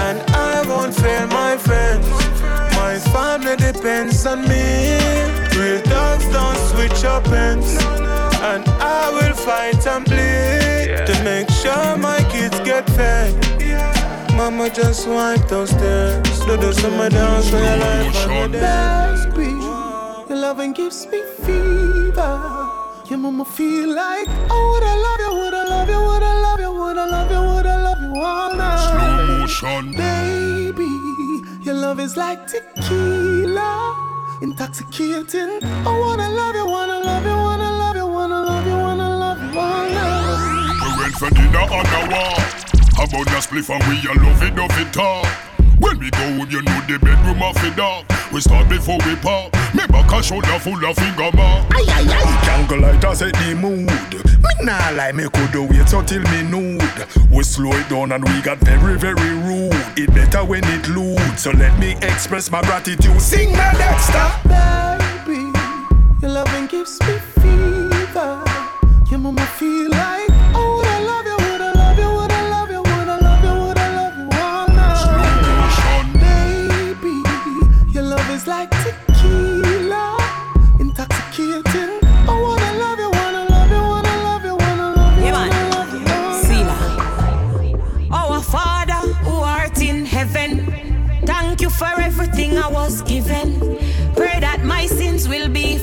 and I won't fail my friends. My family depends on me. Real dogs don't switch up ends. And I will fight and bleed to make sure my kids get fed. Mama just wipe those tears. Do the summer dance for your life. Baby, your loving gives me fever. Your mama feel like I woulda love you, woulda love you, woulda love you, woulda love you, woulda love you all night. Slow motion. Baby, your love is like tequila, intoxicating. I wanna love you, wanna love you, wanna love you, wanna love you, wanna love you all night. We went for dinner on the wall. How about the spliff and we a love it, love it talk. When we go, you know the bedroom of the dog. We start before we pop. Me back a shoulder full of finger mark. Aye, aye, aye. Jungle light a set the mood. Me nah lie, me coulda wait until me nude. We slow it down and we got very, very rude. It better when it lewd. So let me express my gratitude. Sing my next Dexter. Baby, your loving gives me fever. Your mama feel like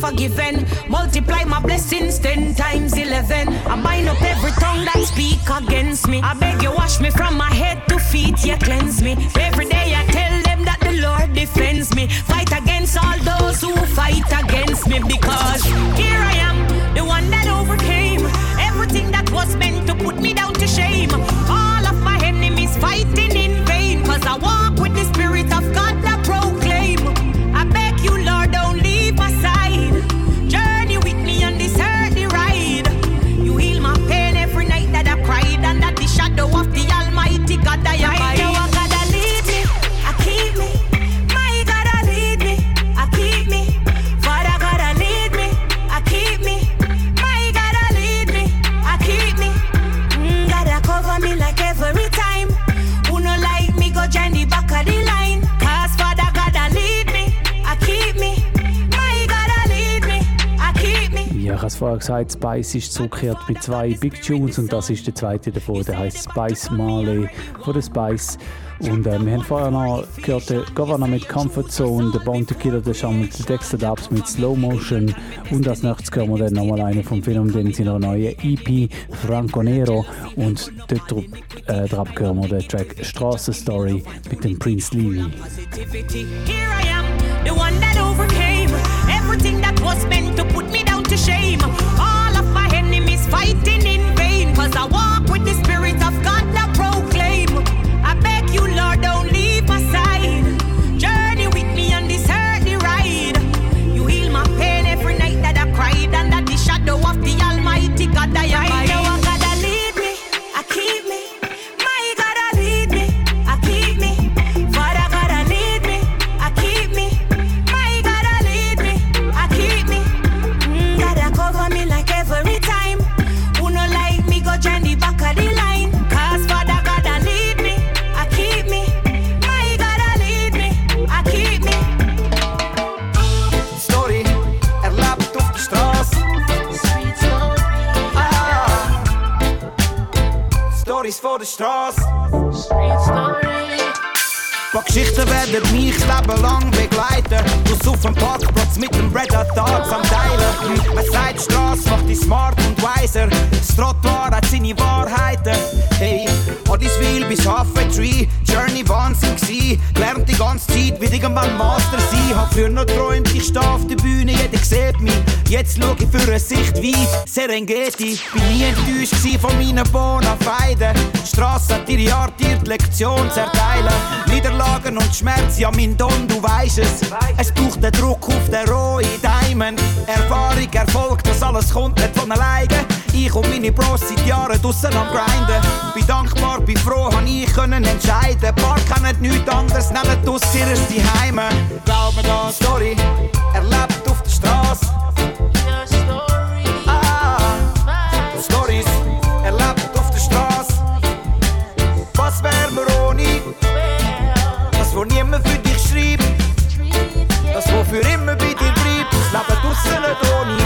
forgiven. Multiply my blessings ten times eleven. I bind up every tongue that speak against me. I beg you wash me from my head to feet, you cleanse me. Every day I tell them that the Lord defends me. Fight against all those who fight against me because here I am, the one that overcame everything that was meant to put me down to shame. All of my enemies fighting in vain cause I walk es vorher gesagt, Spice ist zurückgekehrt mit zwei Big Tunes und das ist der zweite davon, der heißt Spice Marley von der Spice. Und äh, wir haben vorher noch gehört, der Governor mit Comfort Zone, der Bounty Killer, der Shaman mit den Dexter Dubs mit Slow Motion und als nächstes hören wir dann nochmal einen vom Film, den sie noch neue EP Franco Nero und dort drauf, äh, drauf hören wir den Track Straße Story mit dem Prince positivity. Here I am, the one that overcame everything that was meant to put to shame. All of my enemies fighting in vain, cause I walk with the Stories vor der Straße. Paar Geschichten werden mich Leben lang begleiten. Muss auf dem Parkplatz mit dem Red Hat Darts am Teilen. Man sagt, die Straße macht dich smart und weiser. Das Trottoir hat seine Wahrheiten. Hey, Oddiswil bis Halfway Tree. Journey Wahnsinn gsi. Gelernt die ganze Zeit, wie irgendwann Master sein. Hab früher noch träumt, ich steh auf der Bühne, jeder sieht mich. Jetzt schau ich für eine Sicht weit. Serengeti. Bin nie enttäuscht von meinen Bonafeiden. Die Straße hat ihre Art, ihr die Lektion zu erteilen. Niederlagen und Schmerz, ja mein Don, du weißt es. Es braucht den Druck auf den rohen Diamond. Erfahrung, Erfolg, das alles kommt nicht von alleine. Ich und meine Bros seit Jahren draussen am Grinden. Bin dankbar, bin froh, han ich können entscheiden. Paar kennen nichts anderes, nehmen aus ihres Heime. Glaub mir das. Story, erlebt auf der Straße. Niemand für dich schreibt. Das, wo für immer bei dir bleibt. Das Leben draussen ohne.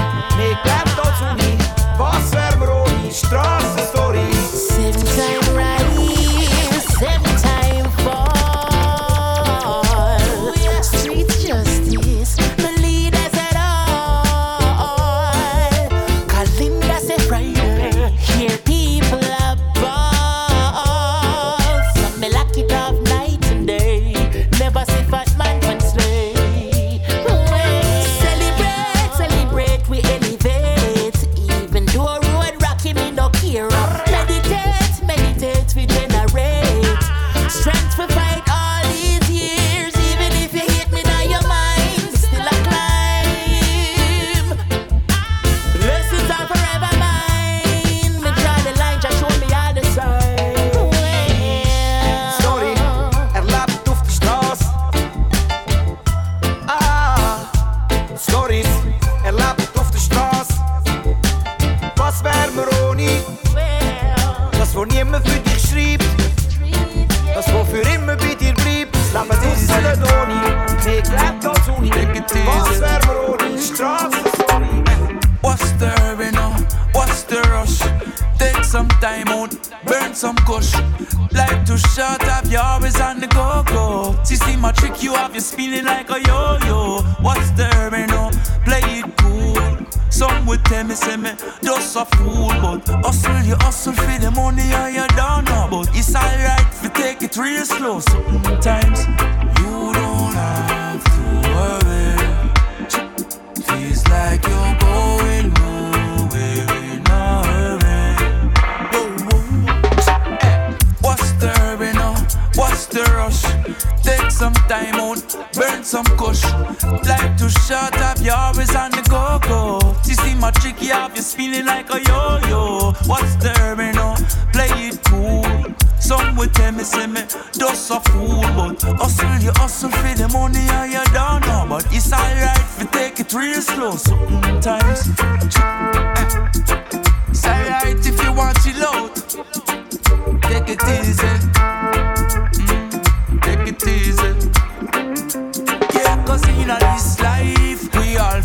You like a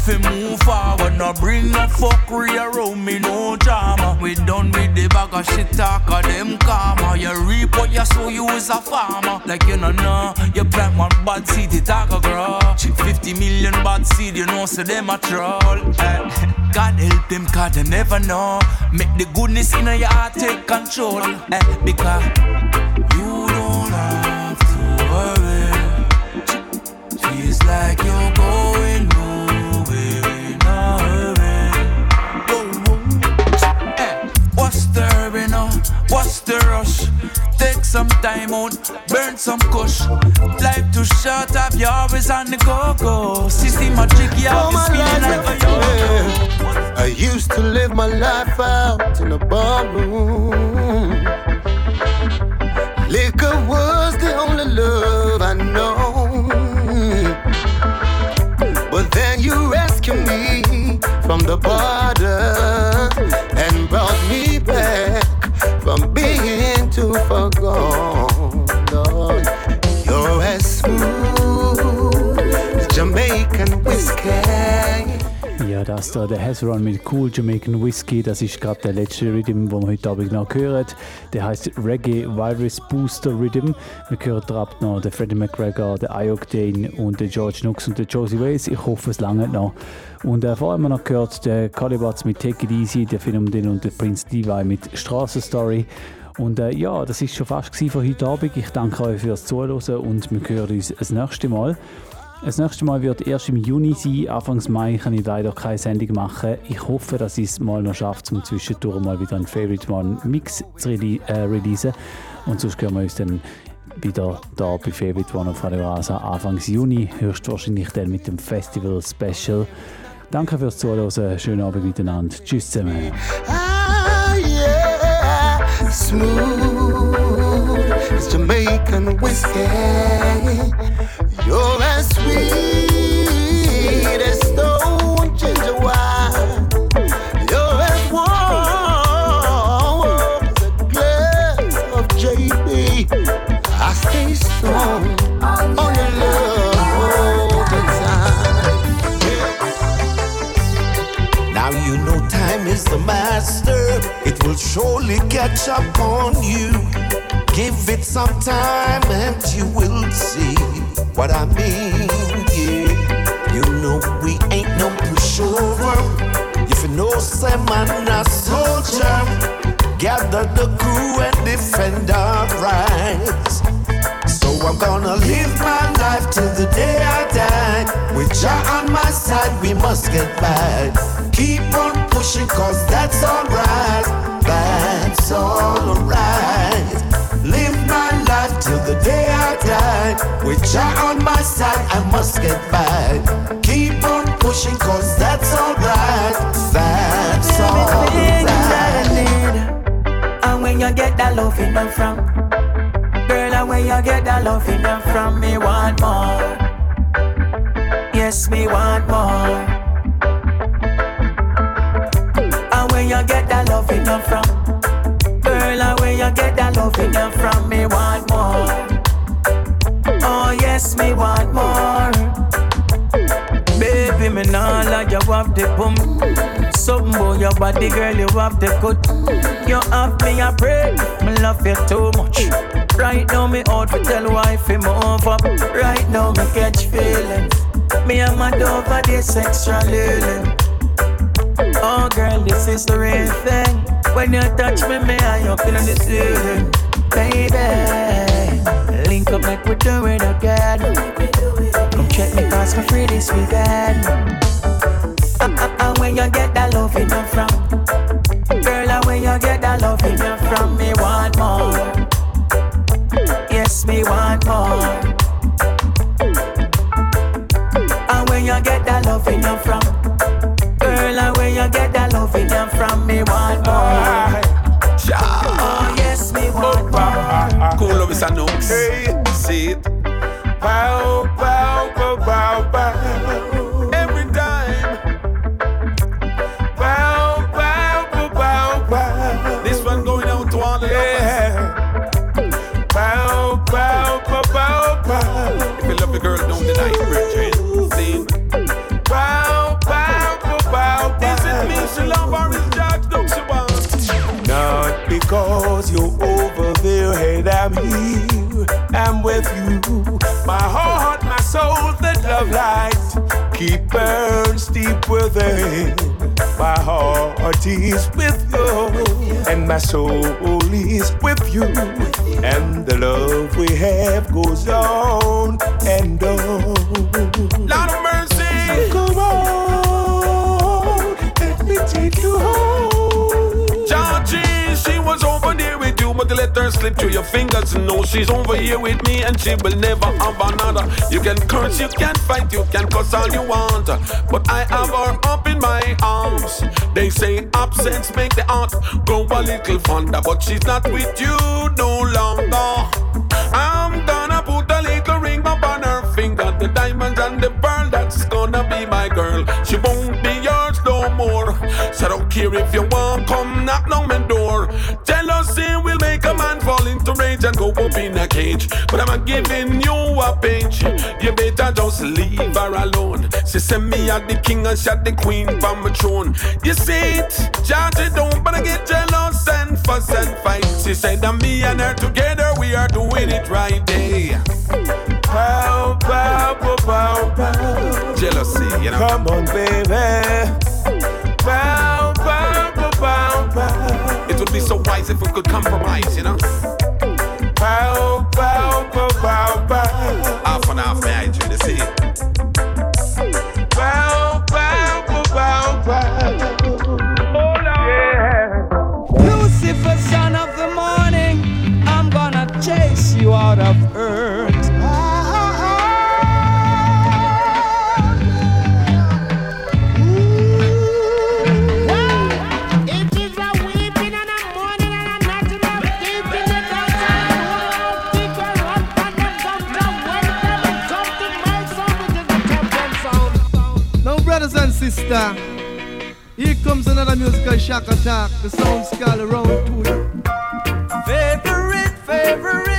fi move forward. No bring no fuckery around me, no drama. We done with the bag of shit talk of them karma. You reap what you sow, you is a farmer. Like you know, know, you plant one bad seed, it a go grow. Chip 50 million bad seed, you know, so them a troll. Eh, God help them, cause they never know. Make the goodness in your heart take control. Eh, because you don't have to worry. Feels like you're What's the rush? Take some time out, burn some kush. Life too short, have you always on the go go? See, my tricky, have you spinning like a yo I used to live my life out in a ballroom. Liquor was the only love I know. But then you rescued me from the border Ja, das da, der Hezron mit Cool Jamaican Whiskey, das ist gerade der letzte Rhythm, den wir heute Abend noch hören. Der heißt Reggae Virus Booster Rhythm. Wir hören drauf noch den Freddie McGregor, den Ioctane und den George Nooks und den Josie Ways. Ich hoffe, es lange noch. Und äh, vorher haben noch gehört, der Calibatz mit Take It Easy, der den und der Prince Levi mit Straßenstory. Und äh, ja, das ist schon fast für heute Abend. Ich danke euch fürs Zuhören und wir hören uns das nächste Mal. Das nächste Mal wird erst im Juni sein. Anfangs Mai kann ich leider keine Sendung machen. Ich hoffe, dass ich es mal noch schaffe, zum zwischendurch mal wieder einen Favorite One Mix zu rele äh, releasen. Und sonst hören wir uns dann wieder da bei Favorite One auf Radio Rasa Anfangs Juni. Höchstwahrscheinlich dann mit dem Festival Special. Danke fürs Zuhören. Schönen Abend miteinander. Tschüss zusammen. Smooth as Jamaican whiskey. You're as sweet It will surely catch up on you. Give it some time and you will see what I mean. Yeah, you know we ain't no pushover. If you know some man a soldier, gather the crew and defend our rights. So I'm gonna live my life till the day I die. With Jah on my side, we must get by. Keep on pushing, cause that's alright. That's alright. Live my life till the day I die. With Jah on my side, I must get by. Keep on pushing, cause that's alright. That's alright. And when you get that love in them from Girl, and when you get that love in them from Me want more Yes, me want more you get that love in them from Girl, when you get that love in them from Me want more Oh, yes, me want more Baby, me nah lie, you have the boom Something boy, your body, girl, you have the good. You have me a pray. me love you too much. Right now, me out to tell wife him move up. Right now, me catch feelings. Me and my over this extra living. Oh, girl, this is the real thing. When you touch me, me, I up in the ceiling. Baby, link up like we do it again. Come check me, cause my free this weekend. Uh, uh, uh, when you get that love in you from Girl, uh, when you get that love in you from Me want more Yes, me want more And when you get that love in you from Girl, uh, when you get that love in you from Me want more Oh, yes, me want more Cool love is a nooks. Hey, see it. Bow, bow, bow, bow, bow. Because you're over there and I'm here, I'm with you. My heart, my soul, the love light keep burns deep within. My heart is with you, and my soul is with you. And the love we have goes on and on. Lord of mercy. Come on, let me take you home. But let her slip through your fingers. No, she's over here with me, and she will never have another. You can curse, you can fight, you can cuss all you want, but I have her up in my arms. They say absence make the heart grow a little fonder, but she's not with you no longer. I'm gonna put a little ring up on her finger, the diamonds and the pearl. That's gonna be my girl. She won't be yours no more. So I don't care if you want, come knock on my door. And go up in a cage. But I'm giving you a page. You better just leave her alone. She said me at the king and shot the queen from my throne. You see it, Georgie don't better get jealous and fuss and fight. She said that me and her together we are doing it right. Hey. Pow, pow, pow, pow, pow. Jealousy, you know. Come on, baby. Pow, pow, pow, pow, pow. It would be so wise if we could compromise, you know. Half and half, I do to see sisters, here comes another musical shock attack. The sound skull around to you. Favorite, favorite